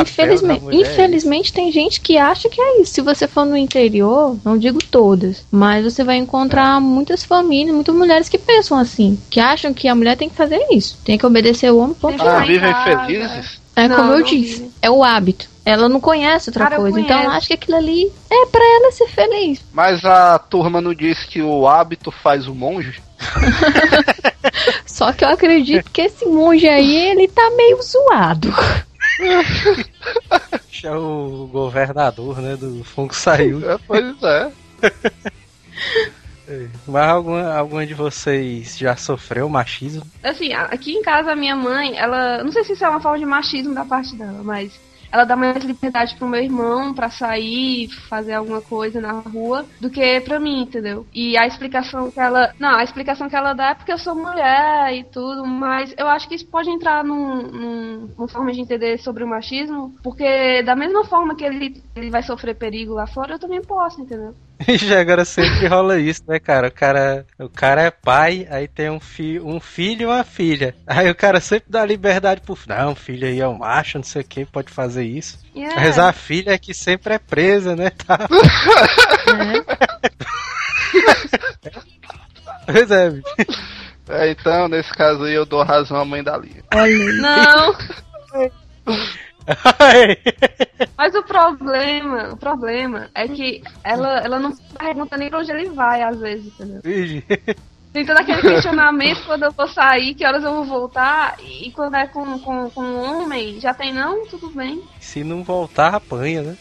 Infelizmente, é infelizmente tem gente que acha que é isso. Se você for no interior, não digo todas, mas você vai encontrar muitas famílias, muitas mulheres que pensam assim, que acham que a mulher tem que fazer isso, tem que obedecer o homem, ponto. Ah, vivem felizes? É Não, como eu disse, vive. é o hábito. Ela não conhece outra Cara, coisa, então ela acha que aquilo ali é pra ela ser feliz. Mas a turma não disse que o hábito faz o monge? Só que eu acredito que esse monge aí, ele tá meio zoado. É o governador, né? Do Funko saiu. É, pois é. Mas alguma, alguma de vocês já sofreu machismo? Assim, aqui em casa a minha mãe, ela. Não sei se isso é uma forma de machismo da parte dela, mas ela dá mais liberdade pro meu irmão pra sair, fazer alguma coisa na rua, do que pra mim, entendeu? E a explicação que ela. Não, a explicação que ela dá é porque eu sou mulher e tudo, mas eu acho que isso pode entrar num, num, numa forma de entender sobre o machismo, porque da mesma forma que ele, ele vai sofrer perigo lá fora, eu também posso, entendeu? Já agora sempre rola isso, né, cara? O cara, o cara é pai, aí tem um, fi, um filho e uma filha. Aí o cara sempre dá liberdade pro filho. Não, o filho aí é um macho, não sei o que, pode fazer isso. E é- Mas a filha é que sempre é presa, né? Tá. Pois é, bicho. É, então, nesse caso aí, eu dou razão à mãe da Lia. Não! Mas o problema, o problema é que ela, ela não pergunta nem pra onde ele vai, às vezes, entendeu? Tem todo aquele questionamento quando eu vou sair, que horas eu vou voltar, e quando é com, com, com um homem, já tem não, tudo bem. Se não voltar, apanha, né?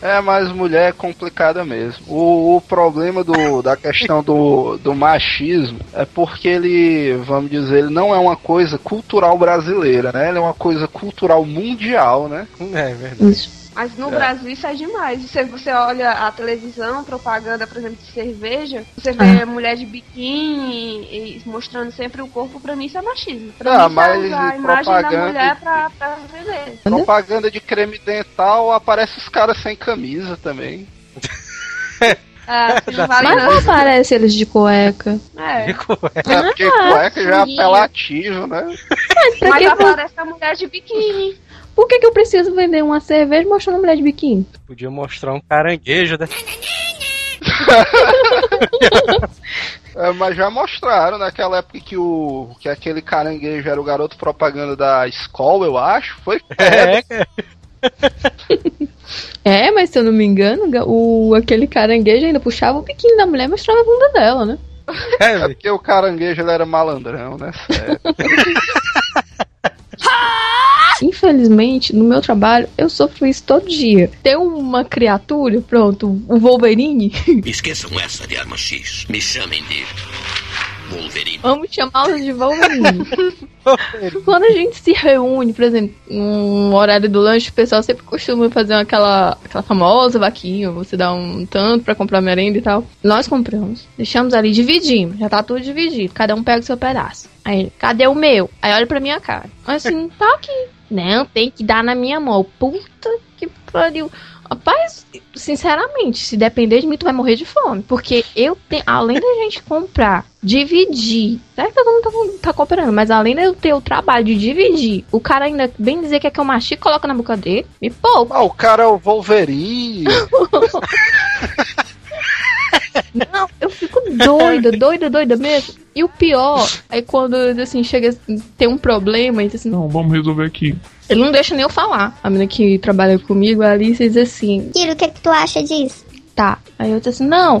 É, mas mulher é complicada mesmo. O, o problema do, da questão do, do machismo é porque ele, vamos dizer, ele não é uma coisa cultural brasileira, né? Ele é uma coisa cultural mundial, né? É verdade. Isso. Mas no É. Brasil isso é demais. Você, você olha a televisão, propaganda, por exemplo, de cerveja, você vê mulher de biquíni e mostrando sempre o corpo, pra mim isso é machismo. Pra Ah, mim mas isso é usar a imagem da propaganda mulher de- pra, pra vender. Propaganda de creme dental, aparece os caras sem camisa também. É, que não vale Mas não aparece eles de cueca. É. É porque cueca já é apelativo, né? Mas que, aparece a mulher de biquíni. Por que, que eu preciso vender uma cerveja mostrando uma mulher de biquíni? Podia mostrar um caranguejo, né? É, mas já mostraram naquela época que o que aquele caranguejo era o garoto propaganda da escola, eu acho. Foi É. É, mas se eu não me engano, o, aquele caranguejo ainda puxava o biquíni da mulher e mostrava a bunda dela, né? É, É porque o caranguejo ele era malandrão, né? Sério. Infelizmente, no meu trabalho, eu sofro isso todo dia. Tem uma criatura, pronto, o Wolverine. Esqueçam essa de arma X. Me chamem de Wolverine. Vamos chamá-lo de Wolverine. Quando a gente se reúne, por exemplo, no horário do lanche, o pessoal sempre costuma fazer aquela, aquela famosa vaquinha, você dá um tanto pra comprar merenda e tal. Nós compramos, deixamos ali, dividimos, já tá tudo dividido, cada um pega o seu pedaço. Aí ele, cadê o meu? Aí olha pra minha cara. Assim, tá aqui. Não, tem que dar na minha mão. Puta que pariu. Rapaz, sinceramente, se depender de mim, tu vai morrer de fome. Porque eu tenho, além da gente comprar, dividir, certo que todo mundo tá, tá cooperando, mas além de eu ter o trabalho de dividir, o cara ainda bem dizer que é que eu mastigo, coloca na boca dele, me poupa. Ah, o cara é o Wolverine. Não, eu fico doida, doida, doida mesmo. E o pior é quando, assim, chega, tem um problema e diz assim, Não, vamos resolver aqui. Ele não deixa nem eu falar. A menina que trabalha comigo, a Alice, diz assim, Kiro, o que, que tu acha disso? tá. Aí eu disse assim, não.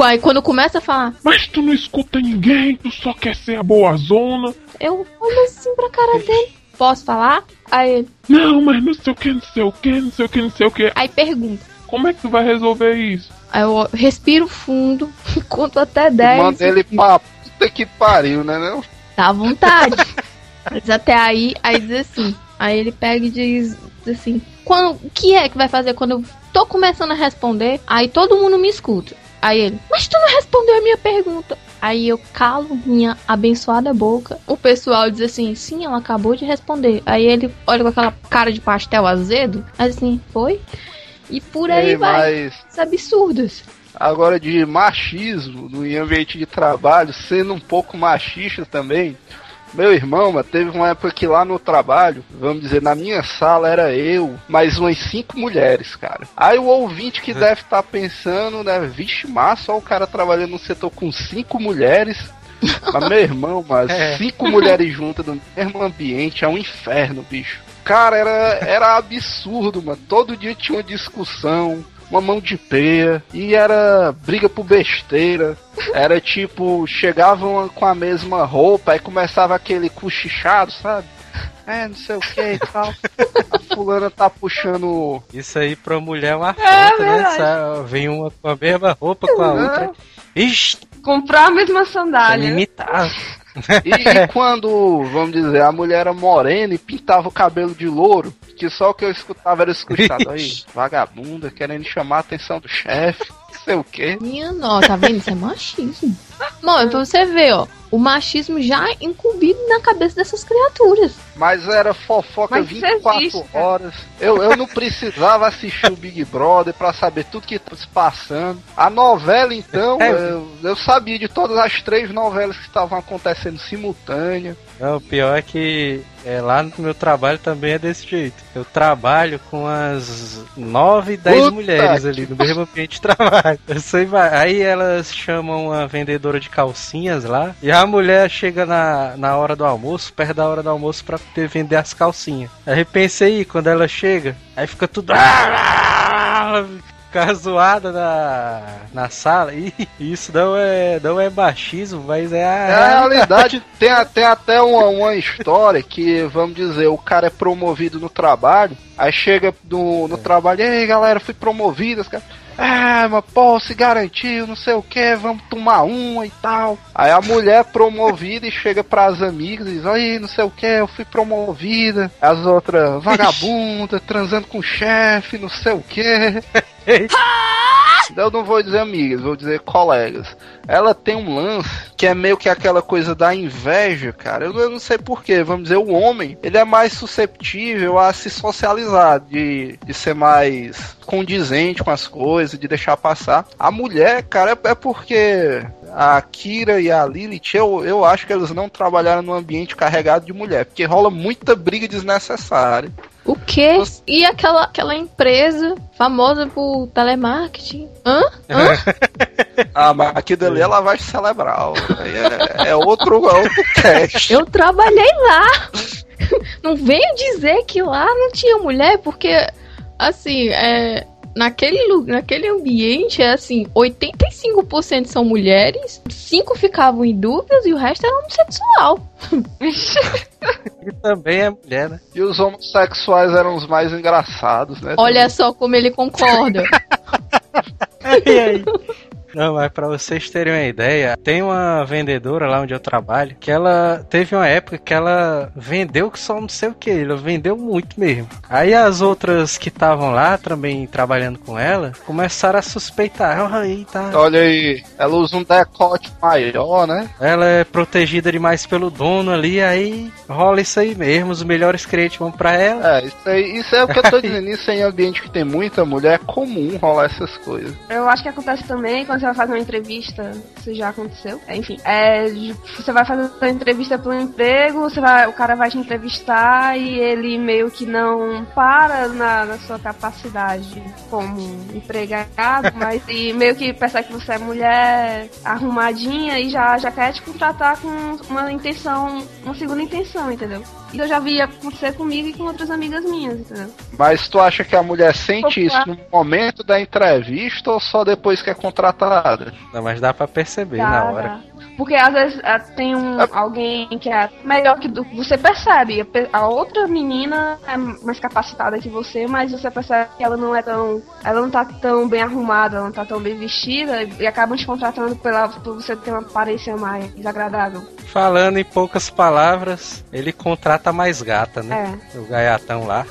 Aí quando começa a falar, Mas tu não escuta ninguém, tu só quer ser a boa zona. eu olho assim pra cara dele. Posso falar? Aí ele, Não, mas não sei o que, não sei o que, não sei o que, não sei o que. aí pergunta. Como é que tu vai resolver isso? Aí eu respiro fundo, conto até 10. Manda ele pra puta que pariu, né? Não? Dá vontade. Mas até aí, aí diz assim. Aí ele pega e diz, assim: quando, o que é que vai fazer quando eu tô começando a responder? Aí todo mundo me escuta. Aí ele, mas tu não respondeu a minha pergunta. Aí eu calo minha abençoada boca. O pessoal diz assim: sim, ela acabou de responder. Aí ele olha com aquela cara de pastel azedo. Assim, foi? E por aí Ei, vai. mas Os absurdos. agora de machismo no ambiente de trabalho, sendo um pouco machista também. Meu irmão, mano, teve uma época que lá no trabalho, vamos dizer, na minha sala era eu, mais umas cinco mulheres, cara. Aí o ouvinte que deve estar pensando, né, vixe, massa, ó, o cara trabalhando no setor com cinco mulheres. Mas, meu irmão, mas É. cinco mulheres juntas no mesmo ambiente é um inferno, bicho. Cara, era, era absurdo, mano. Todo dia tinha uma discussão, uma mão de peia, e era briga por besteira. Era tipo, chegavam com a mesma roupa, aí começava aquele cochichado, sabe? É, não sei o que e tal. A fulana tá puxando. Isso aí pra mulher é uma afronta, né? verdade. Sa- Vem uma com a mesma roupa com a outra. Ixi, Comprar a mesma sandália. limitado. E, e quando, vamos dizer, a mulher era morena e pintava o cabelo de louro, que só o que eu escutava era escutado. Aí, vagabunda, querendo chamar a atenção do chefe, sei o quê. Minha nossa, tá vendo? Isso é machismo. Bom, é pra você ver, ó. O machismo já incumbido na cabeça dessas criaturas. Mas era fofoca Mas isso 24 existe, cara. horas. Eu, eu não precisava assistir o Big Brother pra saber tudo que tá se passando. A novela, então, É. eu, eu sabia de todas as três novelas que estavam acontecendo simultânea. Não, o pior é que é, lá no meu trabalho também é desse jeito. Eu trabalho com as 9, 10 Puta mulheres ali no mesmo ambiente de trabalho. Aí elas chamam a vendedora de calcinhas lá e a mulher chega na, na hora do almoço, perto da hora do almoço pra poder vender as calcinhas. Aí pensei, quando ela chega, aí fica tudo ficar zoada na, na sala. E isso não é, não é machismo, mas é a É a realidade. Tem, a- tem até uma, uma história que, vamos dizer, o cara é promovido no trabalho, aí chega no, no trabalho, e aí galera, fui promovido. os É, mas pô, se garantiu, não sei o que, vamos tomar uma e tal. Aí a mulher é promovida e chega pras amigas e diz, aí, não sei o que, eu fui promovida. As outras, vagabunda, transando com o chefe, não sei o que. Eu não vou dizer amigas, vou dizer colegas. Ela tem um lance que é meio que aquela coisa da inveja, cara. Eu, não sei porquê. Vamos dizer, o homem, ele é mais susceptível a se socializar, de, de ser mais condizente com as coisas, de deixar passar. A mulher, cara, é, é porque a Kira e a Lilith, eu, eu acho que eles não trabalharam num ambiente carregado de mulher, porque rola muita briga desnecessária. O quê? E aquela, aquela empresa famosa por telemarketing? Hã? Hã? Ah, mas aquilo ali é lavagem cerebral. Aí é, é outro, é outro cast. Eu trabalhei lá. Não venho dizer que lá não tinha mulher, porque, assim, é, naquele, naquele ambiente, é assim, 85% são mulheres, 5 ficavam em dúvidas e o resto era homossexual. E também é mulher, né? E os homossexuais eram os mais engraçados, né? Olha só como ele concorda. E aí? Não, mas pra vocês terem uma ideia, tem uma vendedora lá onde eu trabalho que ela teve uma época que ela vendeu que só não sei o que, ela vendeu muito mesmo. Aí as outras que estavam lá também trabalhando com ela começaram a suspeitar. "Ah, aí tá. Olha aí, ela usa um decote maior, né? Ela é protegida demais pelo dono ali, aí rola isso aí mesmo. Os melhores clientes vão pra ela. É, isso aí, isso é o que eu tô dizendo. Isso em ambiente que tem muita mulher, é comum rolar essas coisas. Eu acho que acontece também quando você vai fazer uma entrevista, isso já aconteceu. É, enfim, é, você vai fazer uma entrevista para um emprego, você vai, o cara vai te entrevistar e ele meio que não para na, na sua capacidade como empregado, mas e meio que percebe que você é mulher arrumadinha e já, já quer te contratar com uma intenção, uma segunda intenção, entendeu? E eu já vi acontecer comigo e com outras amigas minhas, entendeu? Mas tu acha que a mulher sente Opa. isso no momento da entrevista ou só depois que é contratada? Não, mas dá pra perceber Dá, na hora. dá. Porque às vezes ah, tem um, alguém que é melhor que do, você percebe. A, outra menina é mais capacitada que você, mas você percebe que ela não é tão. Ela não tá tão bem arrumada, ela não tá tão bem vestida e, e acabam te contratando pela, por você ter uma aparência mais agradável. Falando em poucas palavras, ele contrata mais gata, né? O gaiatão lá.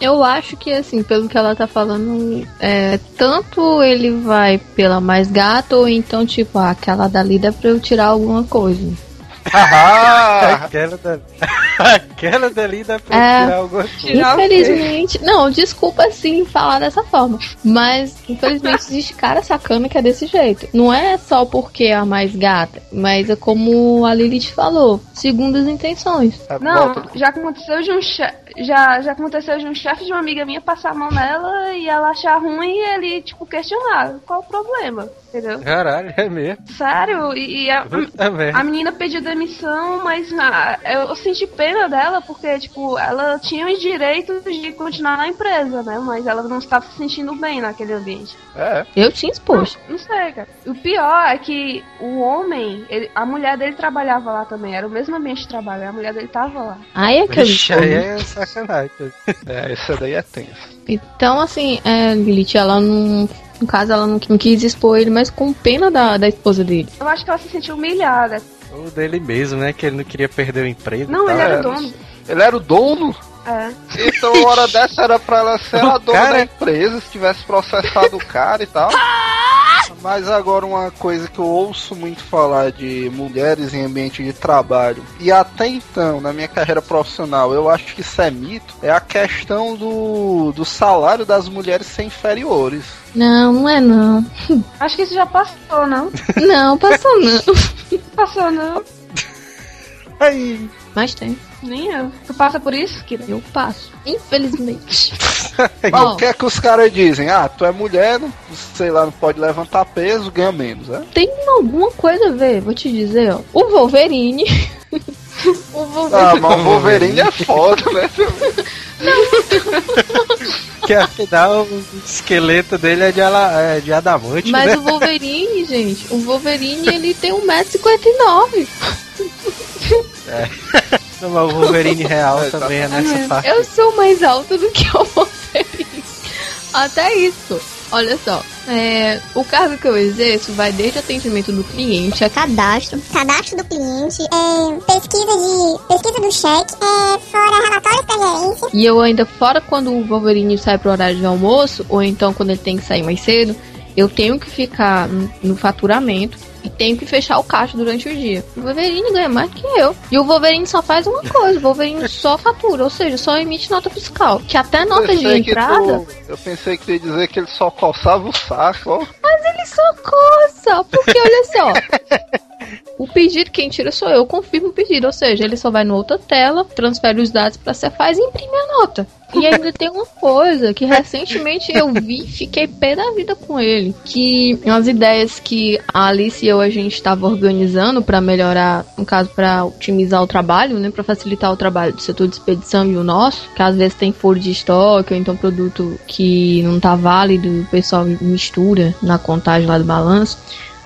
Eu acho que, assim, pelo que ela tá falando, é, tanto ele vai pela mais gata, ou então, tipo, ah, aquela dali dá pra eu tirar alguma coisa. Ah, Aquela dali. Aquela dali dá pra É. tirar alguma coisa. Infelizmente, não, desculpa sim falar dessa forma, mas infelizmente existe cara sacana que é desse jeito. Não é só porque é a mais gata, mas é como a Lilith falou, segundo as intenções. É, Não, já aconteceu de um chefe. Já, já aconteceu de um chefe de uma amiga minha passar a mão nela e ela achar ruim e ele, tipo, questionar qual o problema, entendeu? Caralho, é mesmo. Sério, e, e a, merda. A menina pediu demissão, mas na- eu, eu senti pena dela, porque, tipo, ela tinha os direitos de continuar na empresa, né? Mas ela não estava se sentindo bem naquele ambiente. É. Eu tinha exposto. Não sei, cara. O pior é que o homem, ele- a mulher dele trabalhava lá também, era o mesmo ambiente de trabalho, a mulher dele tava lá. Aí é que eu Vixe, aí é sacanagem. É, essa daí é tenso. Então, assim, é, Lilith, ela não. No caso, ela não, não quis expor ele, mas com pena da, da esposa dele. Eu acho que ela se sentiu humilhada. O dele mesmo, né? Que ele não queria perder o emprego. Não, ele era o dono. Ele era o dono? É. Então, uma hora dessa era pra ela ser a O dona cara- da empresa, se tivesse processado o cara e tal. Mas agora uma coisa que eu ouço muito falar de mulheres em ambiente de trabalho, e até então, na minha carreira profissional, eu acho que isso é mito, é a questão do, do salário das mulheres ser inferiores. Não, não é não. Acho que isso já passou, não? Não, passou não. Passou, não. Aí. Mas tem. Nem eu. Tu passa por isso, Kira? Eu passo. Infelizmente. Mas Ó. o que é que os caras dizem? Ah, tu é mulher, não, sei lá, não pode levantar peso, ganha menos, né? Tem alguma coisa a ver, vou te dizer, ó. O Wolverine. o Wolverine. Ah, mas o Wolverine é foda, né? Que afinal o esqueleto dele é de, ala, é de adamante, Mas né? o Wolverine, gente, o Wolverine ele tem 1,59m. Mas o Wolverine real É, também é nessa parte. Eu sou mais alta do que o Wolverine. Até isso. Olha só, é, o cargo que eu exerço vai desde atendimento do cliente a cadastro, cadastro do cliente, é, pesquisa de pesquisa do cheque, é, fora relatórios pra gerência. E eu ainda, fora quando o Wolverine sai pro horário de almoço, ou então quando ele tem que sair mais cedo, eu tenho que ficar no faturamento e tenho que fechar o caixa durante o dia. O Wolverine ganha mais que eu. E o Wolverine só faz uma coisa, o Wolverine só fatura, ou seja, só emite nota fiscal. Que até nota de entrada. tu- eu pensei que ia dizer que ele só coçava o saco, ó. Mas ele só coça, porque olha só. O pedido, quem tira sou eu, confirmo o pedido. Ou seja, ele só vai na outra tela, transfere os dados pra Cefaz e imprime a nota. E ainda tem uma coisa que recentemente eu vi fiquei pé da vida com ele. Que as ideias que a Alice e eu a gente estava organizando pra melhorar, no caso, pra otimizar o trabalho, né? Pra facilitar o trabalho do setor de expedição e o nosso, que às vezes tem furo de estoque, ou então produto que não tá válido, o pessoal mistura na contagem lá do balanço.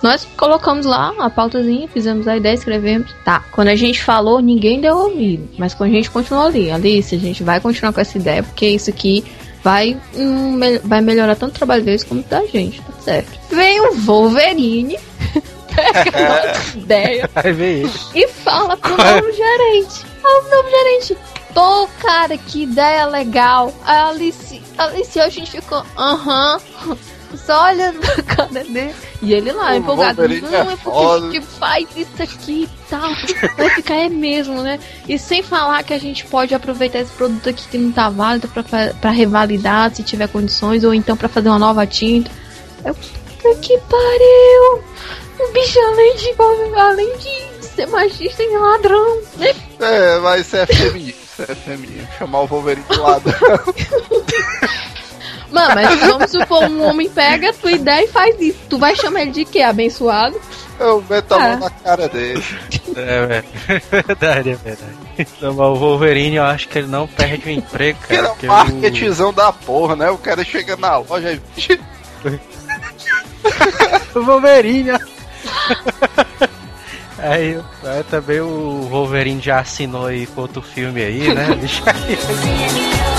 Nós colocamos lá a pautazinha, fizemos a ideia, escrevemos. Tá. Quando a gente falou, ninguém deu ouvido. Mas quando a gente continuou ali, Alice, a gente vai continuar com essa ideia, porque isso aqui vai, hum, vai melhorar tanto o trabalho deles como da gente, tá certo? Vem o Wolverine, pega a ideia Aí vem ele. e fala pro novo gerente. Ah, o novo gerente. Pô, cara, que ideia legal. A Alice, Alice, a gente ficou, aham. Só olhando pra cara dele. E ele lá, O empolgado. Não, é é porque a foda." gente faz isso aqui e tal. Vai ficar é mesmo, né? E sem falar que a gente pode aproveitar esse produto aqui que não tá válido pra, pra revalidar se tiver condições, ou então pra fazer uma nova tinta. Eu, puta que pariu! O bicho, além de, além de ser machista e ladrão, né? É, mas isso é feminino, isso é. Chamar o Wolverine de ladrão. Mano, mas vamos supor, um homem pega a tua ideia e faz isso. Tu vai chamar ele de quê? Abençoado? Eu meto a Ah. mão na cara dele. É, velho. verdade, é verdade. Não, mas o Wolverine, eu acho que ele não perde o emprego, Ele cara. é porque um marketzão da porra, né? O cara chega na loja e. O, o Wolverine, ó. Aí, aí também o Wolverine já assinou aí com outro filme aí, né? Deixa aí.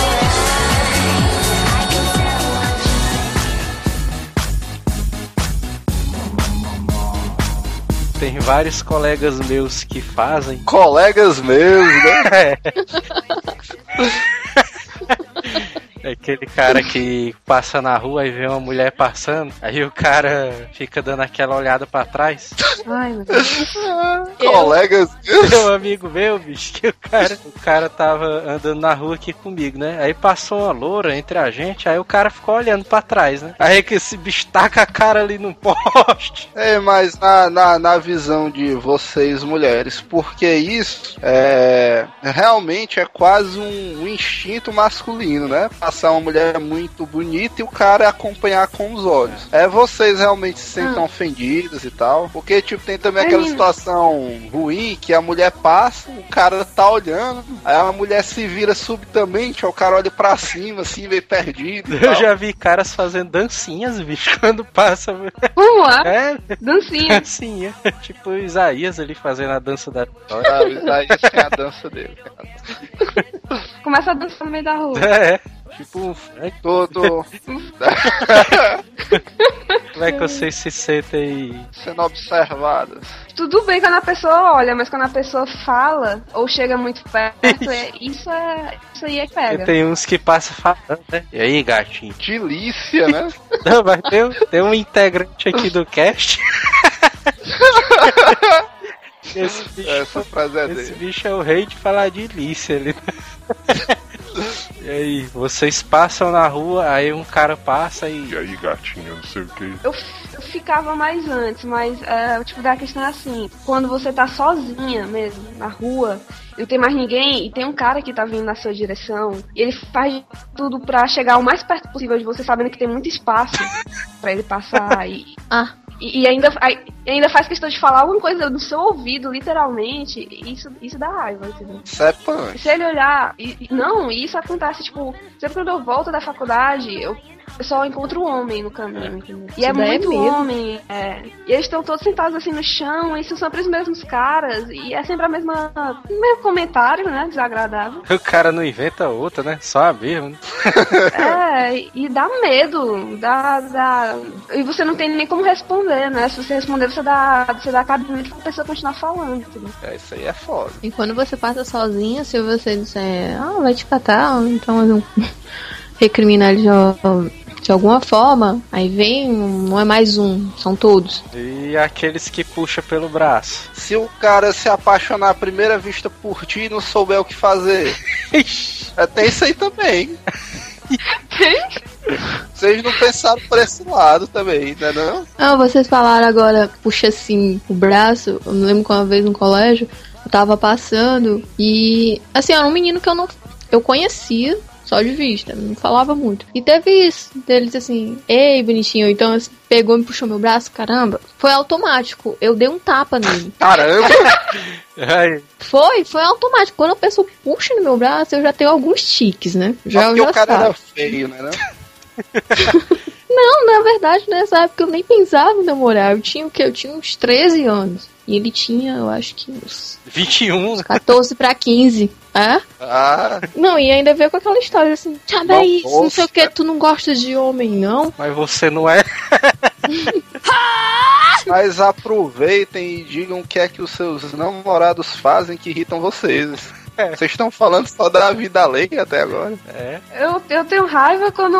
Tem vários colegas meus que fazem. Colegas meus, né? É aquele cara que passa na rua e vê uma mulher passando, aí o cara fica dando aquela olhada pra trás. Ai, meu Deus. Colegas. Meu amigo meu, bicho, que o cara, o cara tava andando na rua aqui comigo, né? Aí passou uma loura entre a gente, aí o cara ficou olhando pra trás, né? Aí que esse bicho taca a cara ali no poste. É, mas na, na, na visão de vocês, mulheres, porque isso é realmente é quase um, um instinto masculino, né? Passar uma mulher muito bonita e o cara acompanhar com os olhos. É vocês realmente se sentem ofendidos e tal. Porque, tipo, tem também aquela Menina. situação ruim que a mulher passa, o cara tá olhando, aí a mulher se vira subitamente, o cara olha pra cima, assim, meio perdido. Eu tal. já vi caras fazendo dancinhas, bicho, quando passa. Vamos lá. É, Dancinha. dancinha. Tipo o Isaías ali fazendo a dança da. Ah, isso aí tem a dança dele. Começa a dançar no meio da rua. É, tipo um Frank. Tô, tô Como é que vocês se sentem sendo observadas. Tudo bem quando a pessoa olha, mas quando a pessoa fala ou chega muito perto, é, isso é. Isso aí é que pega. Tem uns que passam falando, né? E aí, gatinho? Delícia, né? Não, mas tem, um- tem um integrante aqui do cast. Esse bicho, Essa frase é esse dele. bicho é o rei de falar de Lícia ali. E aí, vocês passam na rua, aí um cara passa e. E aí, gatinho, não sei o que. Eu, eu ficava mais antes, mas o tipo da questão é assim, quando você tá sozinha mesmo, na rua, e não tem mais ninguém, e tem um cara que tá vindo na sua direção, e ele faz tudo pra chegar o mais perto possível de você, sabendo que tem muito espaço pra ele passar e. Ah, e, e ainda, aí- ainda faz questão de falar alguma coisa no seu ouvido, literalmente, isso, isso dá raiva, entendeu? Isso é punk. Se ele olhar. E, e- não, isso acontece, tipo, sempre quando eu volto da faculdade, eu, eu só encontro um homem no caminho, entendeu? E é é muito mesmo. homem, é. E eles estão todos sentados assim no chão, e são sempre os mesmos caras, e é sempre a mesma. o mesmo comentário, né? Desagradável. O cara não inventa outra, né? Só a mesma. né? É, e dá medo, dá, dá. E você não tem nem como responder, né? Se você responder, você dá, você dá cabimento pra pessoa continuar falando, entendeu? É, isso aí é foda. E quando você passa sozinha, se você disser, ah, vai te catar, ou então não recriminar ele de, de alguma forma, aí vem, não é mais um, são todos. E aqueles que puxa pelo braço. Se o cara se apaixonar à primeira vista por ti e não souber o que fazer. é, tem isso aí também. Vocês não pensaram por esse lado também, né não? Ah, vocês falaram agora, puxa assim, o braço. Eu me lembro que uma vez no colégio, eu tava passando e, assim, era um menino que eu não. Eu conhecia, só de vista, não falava muito. E teve isso, deles assim, ei, bonitinho. Então, assim, pegou e me puxou meu braço, caramba. Foi automático, eu dei um tapa nele. Caramba! Foi, foi automático. Quando a pessoa puxa no meu braço, eu já tenho alguns tiques, né? Já, Só eu porque já o cara sabe. era feio, né não? Na verdade, nessa época eu nem pensava em namorar. Eu tinha o quê? Eu tinha uns 13 anos. E ele tinha, eu acho que uns 21. 14 pra 15. É? Ah, Não, e ainda veio com aquela história assim, sabe Não aí, não sei o que, tu não gosta de homem, não? Mas você não é. mas aproveitem e digam o que é que os seus namorados fazem que irritam vocês. Vocês estão falando só da vida alheia até agora. É. Eu, eu tenho raiva quando.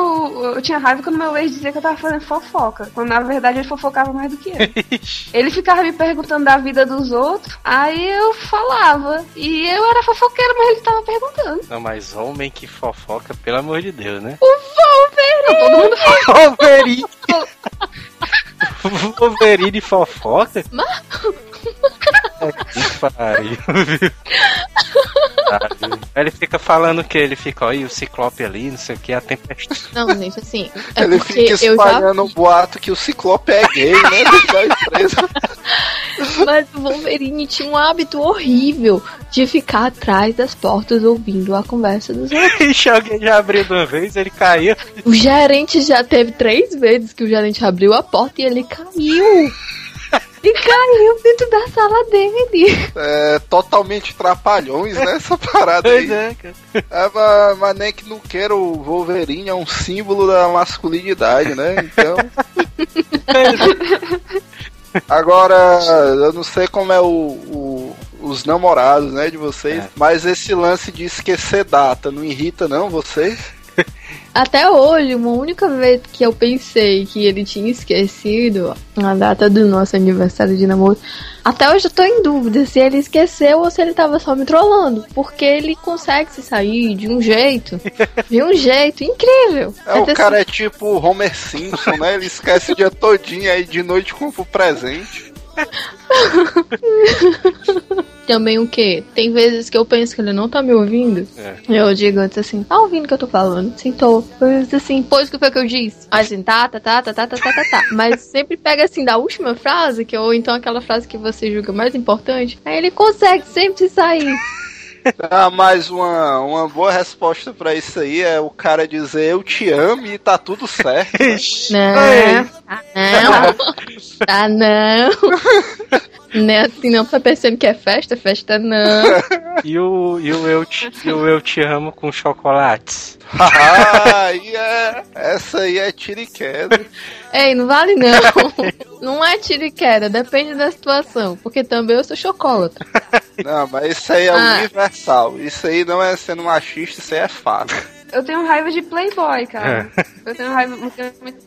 Eu tinha raiva quando meu ex dizia que eu tava fazendo fofoca. Quando na verdade ele fofocava mais do que eu. Ele ficava me perguntando da vida dos outros, aí eu falava. E eu era fofoqueira, mas ele tava perguntando. Não, mas homem que fofoca, pelo amor de Deus, né? Todo mundo fala. Wolverine! Wolverine fofoca? É, que pariu, viu? Aí Ele fica falando que ele fica, ó, e o Ciclope ali, não sei o que, a tempestade. Não, gente, assim, é Ele porque fica espalhando um boato que o Ciclope é gay, né? Da empresa. Mas o Wolverine tinha um hábito horrível de ficar atrás das portas ouvindo a conversa dos outros. Ixi, alguém já abriu de uma vez, ele caiu. O gerente já teve três vezes que o gerente abriu a porta e ele caiu. E caiu dentro da sala dele. É totalmente trapalhões, né? Essa parada Pois aí. é, cara. É, mas, mas nem que não queira o Wolverine é um símbolo da masculinidade, né? Então. Agora, eu não sei como é o, o- os namorados, né, de vocês, É. mas esse lance de esquecer data não irrita não vocês? Até hoje, uma única vez que eu pensei que ele tinha esquecido a data do nosso aniversário de namoro, até hoje eu tô em dúvida se ele esqueceu ou se ele tava só me trollando. Porque ele consegue se sair de um jeito, de um jeito incrível. É, o cara é tipo Homer Simpson, né? Ele esquece o dia todinho aí de noite compra o presente. Também o que? Tem vezes que eu penso que ele não tá me ouvindo. É. Eu digo antes assim, tá ouvindo o que eu tô falando? Sim, tô. Assim, pois o que foi que eu disse? Aí assim, tá, tá, tá, tá, tá, tá, tá, tá, tá. Mas sempre pega assim da última frase, que ou então aquela frase que você julga mais importante. Aí ele consegue sempre sair. Ah, mas uma, uma boa resposta pra isso aí é o cara dizer eu te amo e tá tudo certo. né? Não. Ah, não. Ah, não. Não é assim, não. Tá pensando que é festa? Festa não. E o, e o, eu, te, e o Eu Te Amo com chocolates. ah, aí é, essa aí é tiro e queda. Ei, não vale não. Não é tiro e queda, depende da situação. Porque também eu sou chocolate. Não, mas isso aí é Ah. universal. Isso aí não é sendo machista, isso aí é fato. Eu tenho raiva de Playboy, cara. Eu tenho raiva.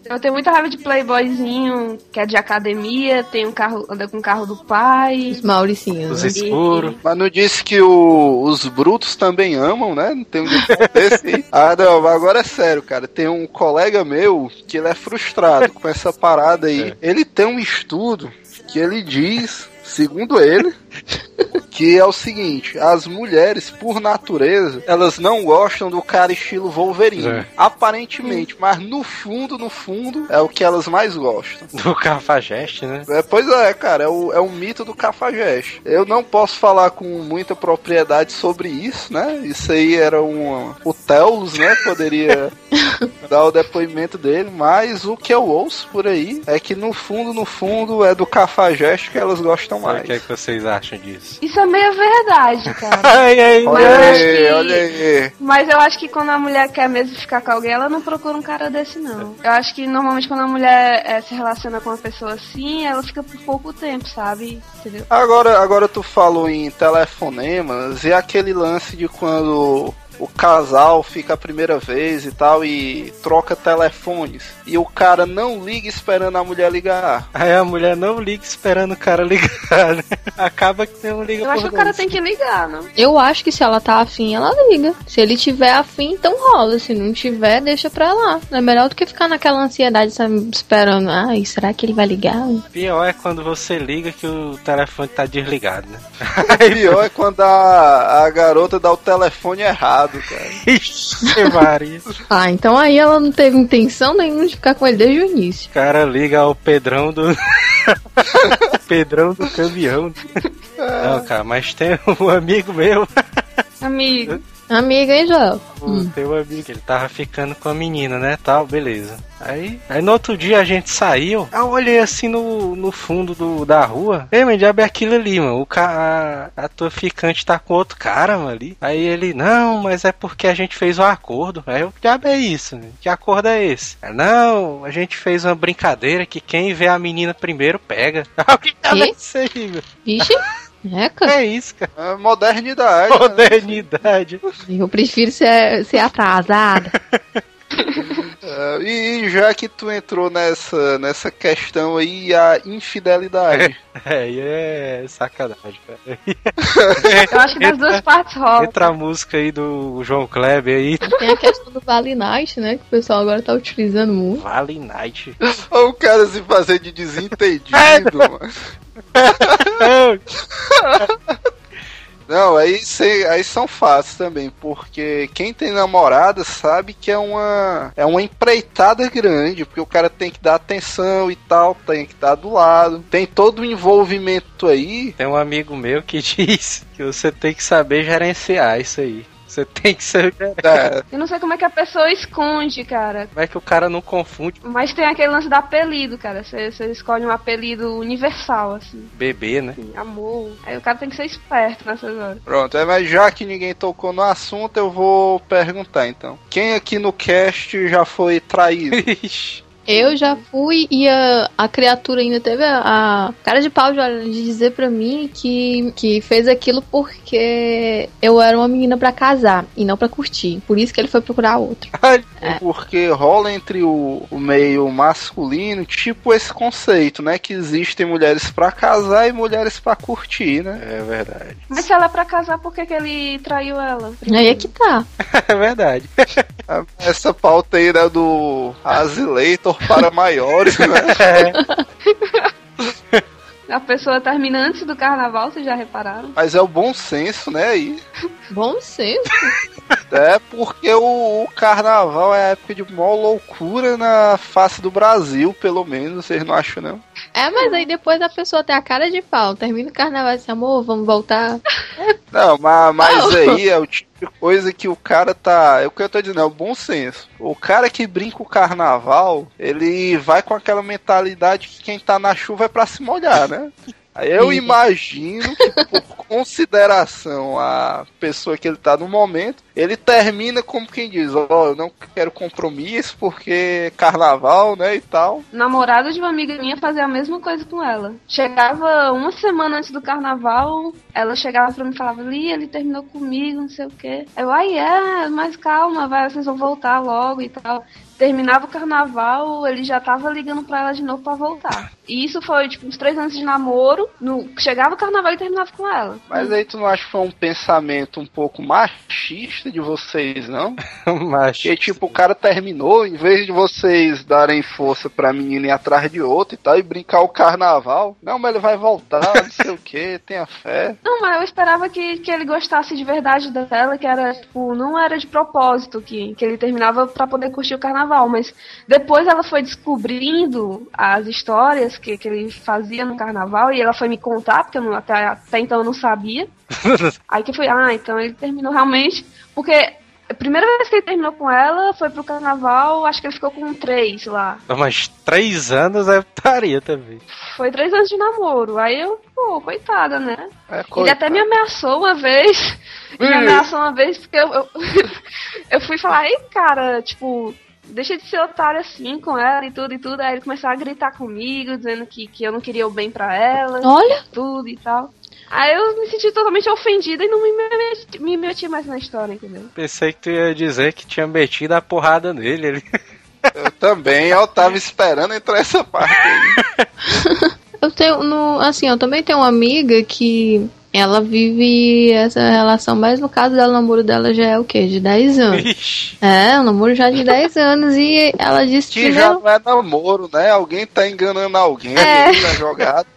Eu tenho muita raiva de Playboyzinho, que é de academia, tem um carro, anda com o carro do pai. Os Mauricinhos. Os né? escuros. Mas não disse que o- os brutos também amam, né? Não tem um desse. Ah, não, agora é sério, cara. Tem um colega meu que ele é frustrado com essa parada aí. Ele tem um estudo que ele diz, segundo ele, Que é o seguinte: as mulheres, por natureza, elas não gostam do cara estilo Wolverine. É. Aparentemente, mas no fundo, no fundo, é o que elas mais gostam. Do Cafajeste, né? É, pois é, cara, é o, é o mito do cafajeste. Eu não posso falar com muita propriedade sobre isso, né? Isso aí era um. O Telos, né? Poderia dar o depoimento dele, mas o que eu ouço por aí é que no fundo, no fundo, é do cafajeste que elas gostam O mais. que é que vocês acham disso? Isso é meio verdade, cara. Ai, ai, Mas Olha eu acho aí, que- olha aí. Mas eu acho que quando a mulher quer mesmo ficar com alguém, ela não procura um cara desse, não. Eu acho que normalmente quando a mulher eh, se relaciona com uma pessoa assim, ela fica por pouco tempo, sabe? Entendeu? Agora, agora tu falou em telefonemas e aquele lance de quando o casal fica a primeira vez e tal e troca telefones e o cara não liga esperando a mulher ligar. Aí a mulher não liga esperando o cara ligar, né? Acaba que não liga Eu acho por que o cara tem que ligar, não? Eu acho que se ela tá afim, ela liga. Se ele tiver afim, então rola. Se não tiver, deixa pra lá. É melhor do que ficar naquela ansiedade, sabe, esperando. Ai, será que ele vai ligar? Pior é quando você liga que o telefone tá desligado, né? Pior é quando a, a garota dá o telefone errado, cara. Ixi. Ah, então aí ela não teve intenção nenhuma de ficar com ele desde o início. Cara liga ao Pedrão do. Pedrão do caminhão. Não, cara, mas tem um amigo meu. Amigo. Amiga, hein, Joel? Hum. Tem um amigo ele tava ficando com a menina, né? Tal, beleza. Aí, aí no outro dia a gente saiu. Aí eu olhei assim no, no fundo do, da rua. Ei, mas diabo é aquilo ali, mano. O ca, a, a tua ficante tá com outro cara, mano, ali. Aí ele, não, mas é porque a gente fez um acordo. Aí eu, que diabo é isso? Né? Que acordo é esse? Aí, não, a gente fez uma brincadeira que quem vê a menina primeiro pega. O que diabo é isso aí, meu? Vixe, Eca, É isso, cara. É modernidade. né? Modernidade. eu prefiro ser, ser atrasada. É, e já que tu entrou nessa, nessa questão aí, a infidelidade. É, e é sacanagem, cara. Eu acho que das duas partes rola. Entra a música aí do João Kleber aí. Tem a questão do Vale Night, né? Que o pessoal agora tá utilizando muito. Vale Night. Olha o cara se fazer de desentendido, mano. Não, aí, cê- aí são fáceis também, porque quem tem namorada sabe que é uma, é uma empreitada grande, porque o cara tem que dar atenção e tal, tem que estar do lado, tem todo o envolvimento aí. Tem um amigo meu que diz que você tem que saber gerenciar isso aí. Você tem que saber. É, Eu não sei como é que a pessoa esconde, cara. Como é que o cara não confunde Mas tem aquele lance do apelido, cara. Você você escolhe um apelido universal, assim. bebê, né? assim, Amor. Aí o cara tem que ser esperto nessas horas. pronto, é, mas já que ninguém tocou no assunto, eu vou perguntar então. Quem aqui no cast já foi traído? Ixi. Eu já fui e a, a criatura ainda teve a, a cara de pau de, de dizer pra mim que, que fez aquilo porque eu era uma menina pra casar e não pra curtir. Por isso que ele foi procurar outro. É. Porque rola entre o, o meio masculino, tipo esse conceito, né? Que existem mulheres pra casar e mulheres pra curtir, né? É verdade. Mas se ela é pra casar, por que, que ele traiu ela? Aí é que tá. É verdade. Essa pauta aí né, do Para maiores, né? A pessoa termina antes do carnaval, vocês já repararam? Mas é o bom senso, né? Aí. Bom senso. É porque o, o carnaval é a época de maior loucura na face do Brasil, pelo menos, vocês não acham, não? É, mas aí depois a pessoa tem a cara de pau. Termina o carnaval e diz, amor, vamos voltar. Não, mas, mas aí é o tipo de coisa que o cara tá. É o que eu tô dizendo, é o bom senso. O cara que brinca o carnaval, ele vai com aquela mentalidade que quem tá na chuva é pra se molhar, né? Eu imagino que, por consideração à pessoa que ele tá no momento, ele termina como quem diz: Ó, eu não quero compromisso porque carnaval, né? E tal. namorado de uma amiga minha fazia a mesma coisa com ela. Chegava uma semana antes do carnaval, ela chegava pra mim e falava, Li, ele terminou comigo, não sei o quê. Eu, ai é, mas calma, vai, vocês vão voltar logo e tal. Terminava o carnaval, ele já tava ligando pra ela de novo pra voltar. E isso foi, tipo, uns três anos de namoro. No, chegava o carnaval e terminava com ela. Mas aí tu não acha que foi um pensamento um pouco machista de vocês, não? Mas. Que tipo, o cara terminou, em vez de vocês darem força pra menina ir atrás de outro e tal, e brincar o carnaval. Não, mas ele vai voltar, não sei o que, tenha fé. Não, mas eu esperava que, que ele gostasse de verdade dela, que era, tipo, não era de propósito que, que ele terminava pra poder curtir o carnaval. Mas depois ela foi descobrindo as histórias que, que ele fazia no carnaval e ela foi me contar, porque eu não, até, até então eu não sabia. Aí que eu fui, ah, então ele terminou realmente. Porque a primeira vez que ele terminou com ela foi pro carnaval, acho que ele ficou com três lá. Mas três anos eu estaria também. Foi três anos de namoro. Aí eu, pô, coitada, né? É, Ele coitado. até me ameaçou uma vez. me ameaçou uma vez porque eu, eu, eu fui falar, ei, cara, tipo, deixa de ser otário assim com ela e tudo e tudo. Aí ele começou a gritar comigo, dizendo que, que eu não queria o bem pra ela. Olha. Tudo e tal. Aí eu me senti totalmente ofendida e não me meti, me meti mais na história, entendeu? Pensei que tu ia dizer que tinha metido a porrada nele. Ele... Eu também, eu tava esperando entrar essa parte aí. Eu tenho, no, assim, eu também tenho uma amiga que ela vive essa relação, mas no caso dela, o namoro dela já é o quê? De 10 anos. Ixi. É, um namoro já de 10 anos e ela disse que Que já não é namoro, né? Alguém tá enganando alguém É. aí na jogada.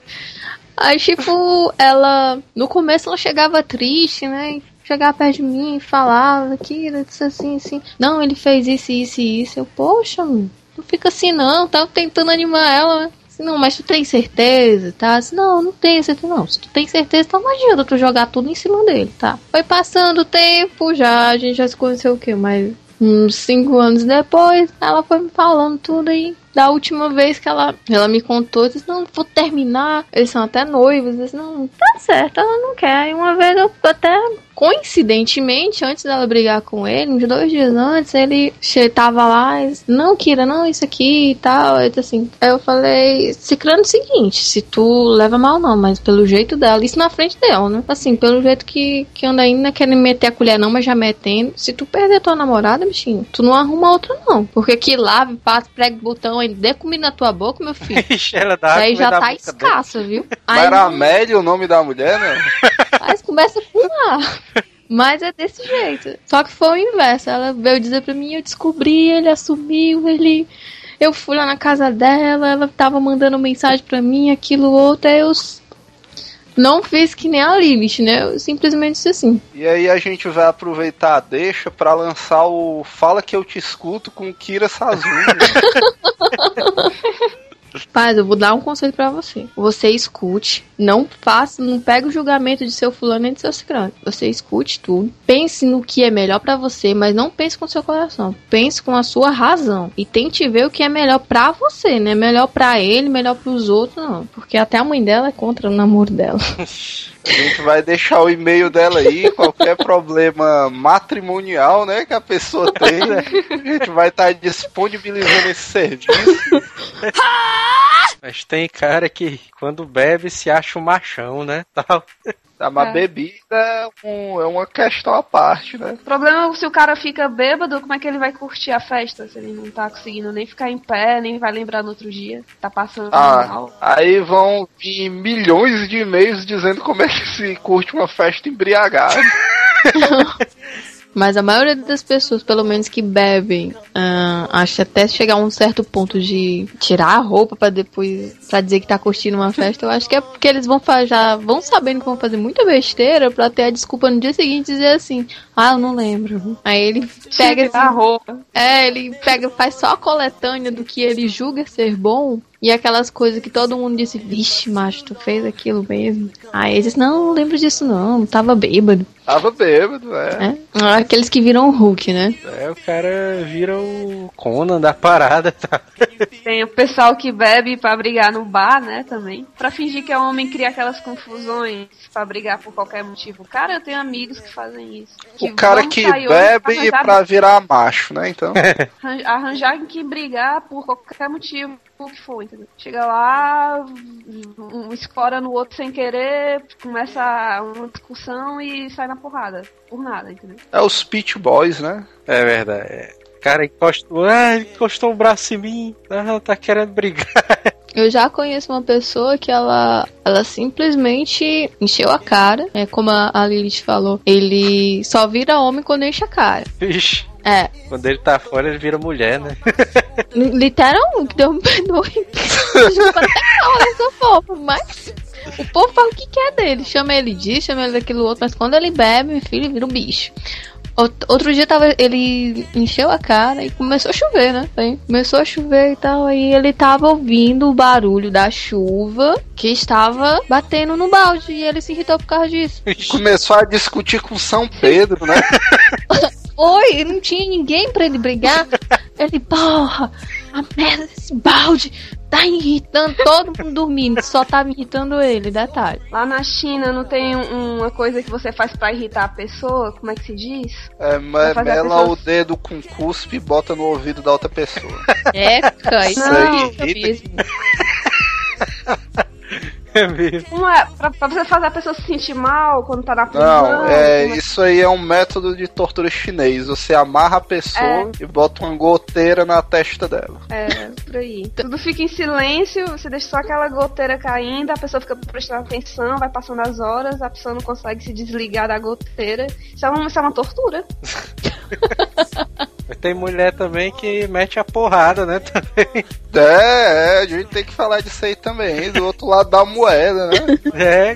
Aí, tipo, ela. No começo ela chegava triste, né? Chegava perto de mim e falava que disse assim, assim. Não, ele fez isso, isso e isso. Eu, poxa, não fica assim não. Tava tentando animar ela, né? Assim, não, mas tu tem certeza, tá? Assim, não, não tenho certeza. Não, se tu tem certeza, então não adianta tu jogar tudo em cima dele, tá? Foi passando o tempo já, a gente já se conheceu o quê? Mas uns cinco anos depois, ela foi me falando tudo aí. Da última vez que ela, ela me contou, eu disse, não, vou terminar. Eles são até noivos. Eu disse, não, tá certo, ela não quer. Aí uma vez eu até, coincidentemente, antes dela brigar com ele, uns dois dias antes, ele tava lá e não, Kira, não, isso aqui e tal. Eu assim, aí eu falei, se crando o seguinte, se tu leva mal não, mas pelo jeito dela, isso na frente dela, né? Assim, pelo jeito que, que anda ainda querendo meter a colher não, mas já metendo. Se tu perder tua namorada, bichinho, tu não arruma outra não. Porque que lave, passa, prega o botão, ainda dê comida na tua boca, meu filho. Ixi, ela dá Aí já tá dele. escassa, viu? Mas Aí era não- Amélia o nome da mulher, né? começa por lá. Mas é desse jeito. Só que foi o inverso. Ela veio dizer pra mim, eu descobri, ele assumiu, ele. Eu fui lá na casa dela, ela tava mandando mensagem pra mim, aquilo outro, aí eu não fiz que nem a Lilith, né? Eu simplesmente disse assim. E aí a gente vai aproveitar a deixa pra lançar o Fala Que Eu Te Escuto com Kira Sazumi. Paz, eu vou dar um conselho pra você. Você escute, não faça, não pega o julgamento de seu fulano nem de seu ciclano. Você escute tudo, pense no que é melhor pra você, mas não pense com seu coração. Pense com a sua razão e tente ver o que é melhor pra você, né? Melhor pra ele, melhor pros outros, não. Porque até a mãe dela é contra o namoro dela. A gente vai deixar o e-mail dela aí, qualquer problema matrimonial, né, que a pessoa tem, né? A gente vai estar disponibilizando esse serviço. Mas tem cara que quando bebe se acha um machão, né? Tal. Tá, mas É. bebida é, um- é uma questão à parte, né? O problema é se o cara fica bêbado, como é que ele vai curtir a festa? Se ele não tá conseguindo nem ficar em pé, nem vai lembrar no outro dia. Tá passando Ah, mal. aí vão vir milhões de e-mails dizendo como é que se curte uma festa embriagada. Mas a maioria das pessoas, pelo menos que bebem, ah, acha até chegar a um certo ponto de tirar a roupa pra depois pra dizer que tá curtindo uma festa. Eu acho que é porque eles vão já vão sabendo que vão fazer muita besteira pra ter a desculpa no dia seguinte e dizer assim: "Ah, eu não lembro". Aí ele pega Tirar a roupa. é, ele pega, faz só a coletânea do que ele julga ser bom e aquelas coisas que todo mundo disse, vixe, macho, tu fez aquilo mesmo. Aí ele diz, não, não lembro disso não, tava bêbado. Tava bêbado, é. É? Aqueles que viram o Hulk, né? É, o cara vira o Conan da parada, tá? Tem o pessoal que bebe pra brigar no bar, né, também. Pra fingir que é homem, cria aquelas confusões pra brigar por qualquer motivo. Cara, eu tenho amigos que fazem isso. Que O cara que sair hoje bebe arranjar- pra virar macho, né? Então. arran- arranjar que brigar por qualquer motivo o que for, entendeu? Chega lá, um escora no outro sem querer, começa uma discussão e sai na porrada. Por nada, entendeu? É os Pitch Boys, né? É verdade. É. cara encostou, ah, encostou o braço em mim, ah, tá querendo brigar. Eu já conheço uma pessoa que ela, ela simplesmente encheu a cara. É como a Lilith falou. Ele só vira homem quando enche a cara. Vixe. É. Quando ele tá fora, ele vira mulher, né? Literalmente, deu um perdoe. falar essa fofa, mas o povo fala o que quer dele. Chama ele disso, chama ele daquilo outro, mas quando ele bebe, meu filho, vira um bicho. Out- Outro dia tava, ele encheu a cara e começou a chover, né? Bem, começou a chover e tal. Aí ele tava ouvindo o barulho da chuva que estava batendo no balde. E ele se irritou por causa disso. Começou a discutir com São Pedro, né? Oi, não tinha ninguém pra ele brigar. Ele, porra, a merda desse balde tá irritando todo mundo dormindo. Só tava irritando ele, detalhe. Lá na China não tem um- uma coisa que você faz pra irritar a pessoa? Como é que se diz? É, mela pessoa- o dedo com cuspe e bota no ouvido da outra pessoa. Eca, isso Não. mesmo. É mesmo. Uma, pra, pra você fazer a pessoa se sentir mal quando tá na prisão. Não, é, como isso aí é um método de tortura chinês. Você amarra a pessoa e bota uma goteira na testa dela. É, por aí. Tudo fica em silêncio, você deixa só aquela goteira caindo, a pessoa fica prestando atenção, vai passando as horas, a pessoa não consegue se desligar da goteira. Isso é uma, isso é uma tortura. Mas tem mulher também que mete a porrada, né? Também. É, é, a gente tem que falar disso aí também, do outro lado da moeda, né? É,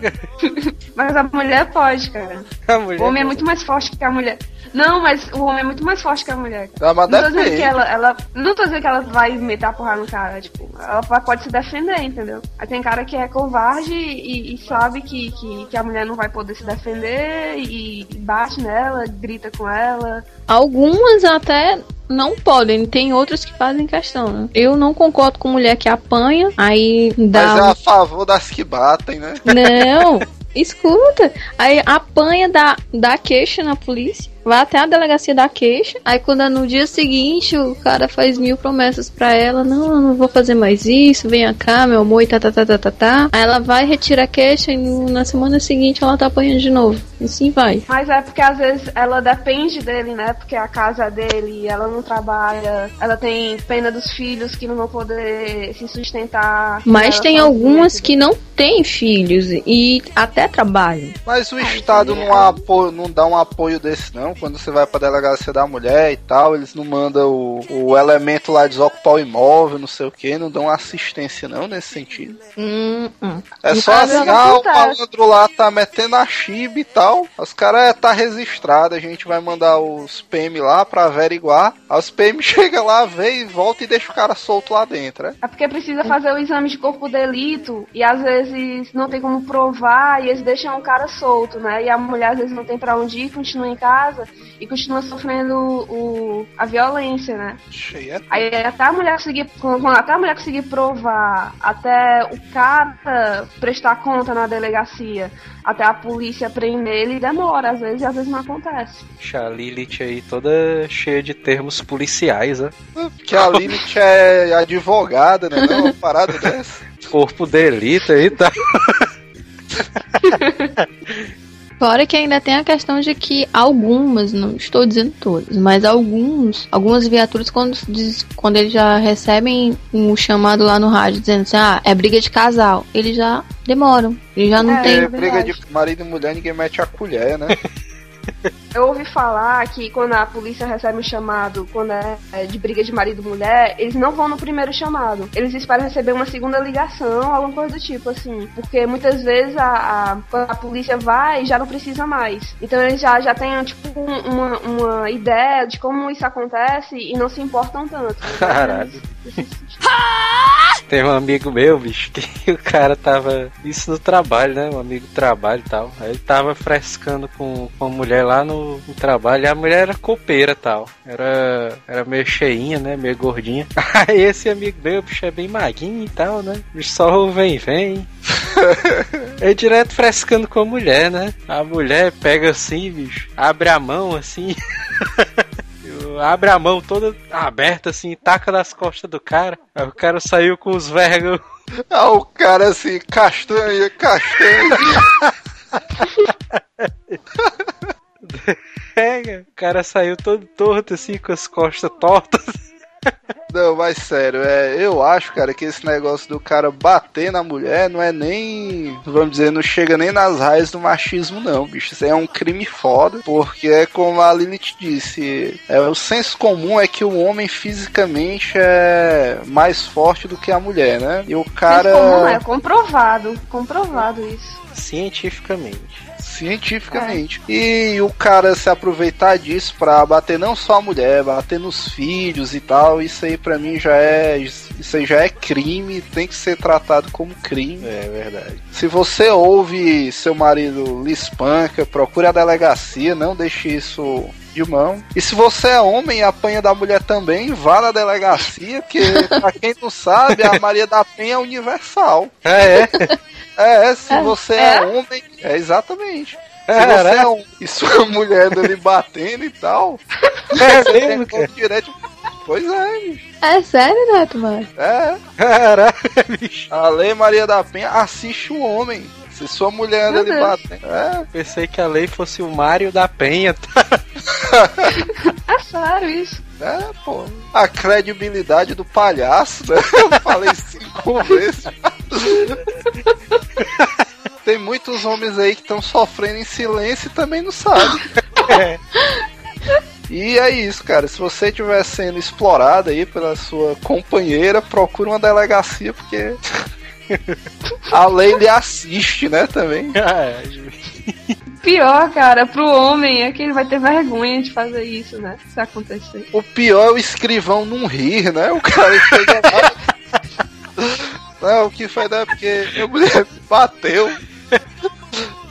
Mas a mulher pode, cara. a mulher. O homem é muito mais forte que a mulher. Não, mas o homem é muito mais forte que a mulher. cara. Ah, mas não tô dizendo que ela, ela. Não tô dizendo que ela vai meter a porrada no cara, tipo, ela pode se defender, entendeu? Aí tem cara que é covarde e, e sabe que, que, que a mulher não vai poder se defender e, bate nela, grita com ela. Algumas até não podem, tem outras que fazem questão, né? Eu não concordo com mulher que apanha, aí dá. Mas é a favor das que batem, né? Não, escuta. Aí apanha, dá, dá queixa na polícia. Vai até a delegacia da queixa. Aí quando é no dia seguinte o cara faz mil promessas pra ela. Não, eu não vou fazer mais isso. Venha cá, meu amor, e tá, tá, tá, tá, tá, tá. Aí ela vai, retira a queixa e no- na semana seguinte ela tá apanhando de novo. E assim vai. Mas é porque às vezes ela depende dele, né? Porque a casa é dele, ela não trabalha, ela tem pena dos filhos que não vão poder se sustentar. Mas tem algumas que não têm filhos e até trabalham. Mas o Estado não, apo- não dá um apoio desse, não. Quando você vai pra delegacia da mulher e tal, eles não mandam o, o elemento lá desocupar o imóvel, não sei o que, não dão assistência, não, nesse sentido. Hum, hum. É No só caso, assim, ah, o malandro lá tá metendo a chiba e tal. Os caras é, tá registrado, a gente vai mandar os PM lá pra averiguar. Aí os PM chega lá, vê e volta e deixa o cara solto lá dentro, né? É porque precisa fazer o exame de corpo de delito e às vezes não tem como provar e eles deixam o cara solto, né? E a mulher às vezes não tem pra onde ir, continua em casa e continua sofrendo o, a violência, né? Cheia. Aí até a mulher conseguir, quando até a mulher conseguir provar, até o cara prestar conta na delegacia, até a polícia prender ele, demora às vezes e às vezes não acontece. A Lilith aí toda cheia de termos policiais, né? Porque a Lilith é advogada, né? Não, uma parada dessa. Corpo delito aí, tá? Fora que ainda tem a questão de que algumas, não estou dizendo todas, mas alguns, algumas viaturas quando, diz- quando eles já recebem um chamado lá no rádio dizendo assim, ah, é briga de casal, eles já demoram, eles já não É, tem. É, briga de marido e mulher, ninguém mete a colher, né? Eu ouvi falar que quando a polícia recebe um chamado, quando é é de briga de marido e mulher, eles não vão no primeiro chamado. Eles esperam receber uma segunda ligação, alguma coisa do tipo, assim. Porque muitas vezes a, a, quando a polícia vai, já não precisa mais. Então eles já, já têm, tipo, um- uma, uma ideia de como isso acontece e não se importam tanto. Caralho. Tem um amigo meu, bicho, que o cara tava. Isso no trabalho, né? Um amigo do trabalho e tal. Aí ele tava frescando com, com a mulher lá no, no trabalho. E a mulher era copeira e tal. Era, era meio cheinha, né? Meio gordinha. Aí esse amigo meu, bicho, é bem maguinho e tal, né? Bicho só vem, vem. É direto frescando com a mulher, né? A mulher pega assim, bicho, abre a mão assim. Abre a mão toda aberta assim, taca nas costas do cara. Aí o cara saiu com os vergos. Ah, o cara assim, castanha, castanha. É, o cara saiu todo torto, assim, com as costas tortas. Não, mas sério, é, eu acho, cara, que esse negócio do cara bater na mulher não é nem, vamos dizer, não chega nem nas raízes do machismo, não, bicho. Isso aí é um crime foda, porque é como a Lilith disse, é, o senso comum é que o homem fisicamente é mais forte do que a mulher, né? E o cara. Mas como é comprovado, comprovado isso. Cientificamente. Cientificamente. E o cara se aproveitar disso pra bater não só a mulher, bater nos filhos e tal, isso aí pra mim já é. Isso aí já é crime, tem que ser tratado como crime. É verdade. Se você ouve seu marido lhe espanca, procure a delegacia, não deixe isso de mão. E se você é homem e apanha da mulher também, vá na delegacia, que pra quem não sabe, a Maria da Penha é universal. É, é. É, se você é, homem, é exatamente. Se você é um e sua mulher ali batendo e tal, É você mesmo, tem como direto. Pois é, bicho. É sério, Neto, mano? É. Caraca, bicho. A Lei Maria da Penha assiste o homem. Se sua mulher Meu ali batendo. É. Pensei que a lei fosse o Mário da Penha. tá? É sério isso. É, pô. A credibilidade do palhaço, né? Eu falei cinco vezes. Tem muitos homens aí que estão sofrendo em silêncio e também não sabem. E é isso, cara. Se você estiver sendo explorado aí pela sua companheira, procure uma delegacia, porque a lei lhe assiste, né, também. É, Pior, cara, pro homem é que ele vai ter vergonha de fazer isso, né? Se acontecer. O pior é o escrivão não rir, né? O cara chega lá. Não, o que foi, né? Porque a mulher bateu.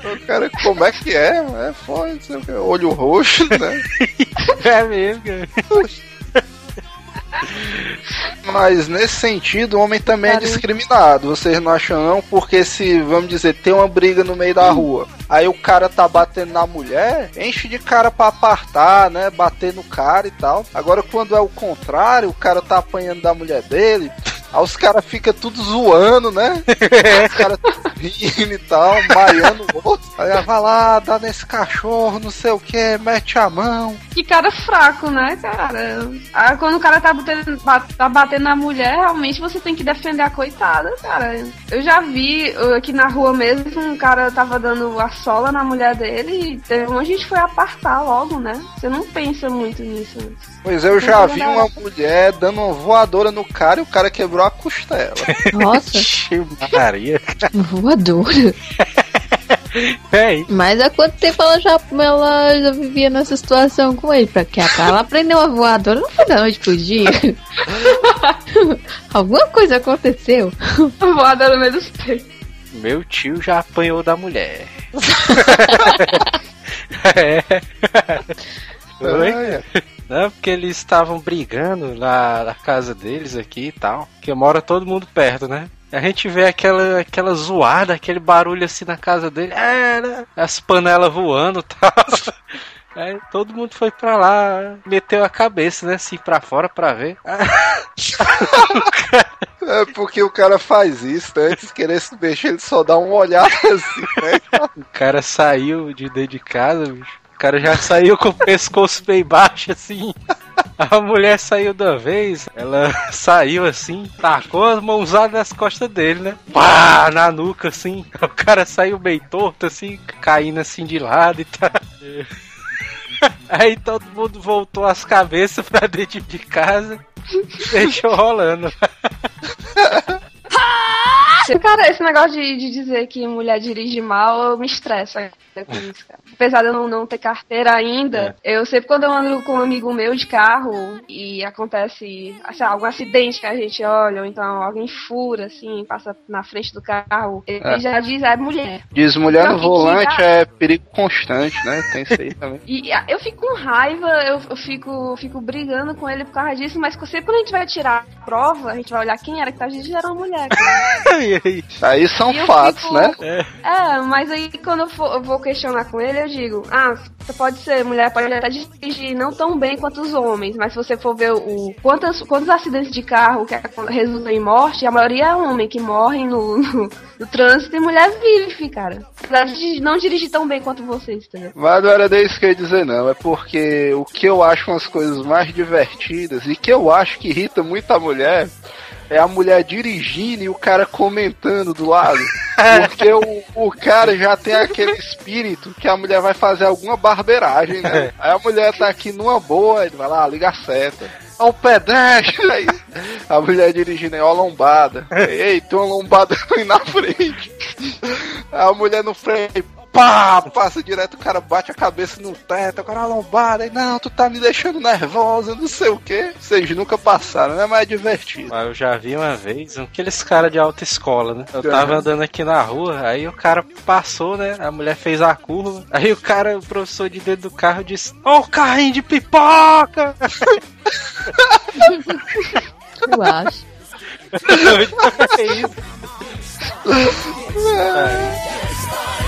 O cara, como é que é? É, foi, não sei o quê. olho roxo, né? é mesmo, cara. Mas nesse sentido, o homem também é Caramba. discriminado. Vocês não acham não? Porque se, vamos dizer, tem uma briga no meio da rua, aí o cara tá batendo na mulher, enche de cara pra apartar, né? Bater no cara e tal. Agora, quando é o contrário, o cara tá apanhando da mulher dele. Aí os caras ficam tudo zoando, né? Os caras rindo e tal, maiando o outro. Aí ela vai lá, dá nesse cachorro, não sei o que, mete a mão. Que cara fraco, né, cara? Ah, quando o cara tá batendo, ba- tá batendo na mulher, realmente você tem que defender a coitada, cara. Eu já vi uh, aqui na rua mesmo, um cara tava dando a sola na mulher dele e teve um gente foi apartar logo, né? Você não pensa muito nisso. Pois eu já vi uma mulher dando uma voadora no cara e o cara quebrou a costela. Nossa, Maria. voadora. É, Mas há quanto tempo ela já, ela já vivia nessa situação com ele? Pra que ela aprendeu a voadora não foi da noite pro dia. Alguma coisa aconteceu. Voada no meio dos peitos. meu tio já apanhou da mulher. é. Oi? É, Não, porque eles estavam brigando lá na casa deles aqui e tal. Que mora todo mundo perto, né? A gente vê aquela, aquela zoada, aquele barulho assim na casa dele. É, né? As panelas voando e tal. Aí todo mundo foi pra lá, meteu a cabeça, né? Assim, pra fora pra ver. É porque o cara faz isso, né? Antes de querer se mexer, ele só dá um olhar assim, né? O cara saiu de dentro de casa, bicho. O cara já saiu com o pescoço bem baixo, assim. A mulher saiu da vez, ela saiu assim, tacou as mãozadas nas costas dele, né? Pá, na nuca, assim. O cara saiu bem torto, assim, caindo assim de lado e tal. Aí todo mundo voltou as cabeças pra dentro de casa e deixou rolando. Cara, esse negócio de, de dizer que mulher dirige mal, eu me estresso ainda com isso, cara. Apesar de eu não, não ter carteira ainda, eu sempre quando eu ando com um amigo meu de carro e acontece assim, algum acidente que a gente olha, ou então alguém fura, assim, passa na frente do carro, ele É. já diz, é mulher. Diz mulher Não, no volante que- é perigo constante, né? Tem isso aí também. E eu fico com raiva, eu, eu fico, fico brigando com ele por causa disso, mas sempre quando a gente vai tirar a prova, a gente vai olhar quem era que tá dirigindo, era uma mulher. Aí são E fatos, fico- né? É, mas aí quando eu, for- eu vou questionar com ele, eu digo, ah, você pode ser, mulher pode até dirigir não tão bem quanto os homens, mas se você for ver o quantos, quantos acidentes de carro que resultam em morte, a maioria é homem que morre no, no, no trânsito e mulher vive, cara. Não dirigir tão bem quanto vocês, entendeu? Mas não era nem isso que eu ia dizer, não. É porque o que eu acho umas coisas mais divertidas e que eu acho que irrita muito a mulher é a mulher dirigindo e o cara comentando do lado. Porque o, o cara já tem aquele espírito que a mulher vai fazer alguma barbeiragem, né? Aí a mulher tá aqui numa boa, ele vai lá, liga a seta. Ó o pedestre aí. A mulher dirigindo aí, ó lombada. Ei, tem uma lombada aí na frente. A mulher no freio, pá, passa direto, o cara bate a cabeça no teto, agora a lombada, aí, não, tu tá me deixando nervosa, não sei o que. Vocês nunca passaram, né? Mas é divertido. Mas eu já vi uma vez aqueles caras de alta escola, né? Eu tava andando aqui na rua, aí o cara passou, né? A mulher fez a curva. Aí o cara, o professor de dentro do carro disse: Ó, o carrinho de pipoca! Eu acho. é isso. Let's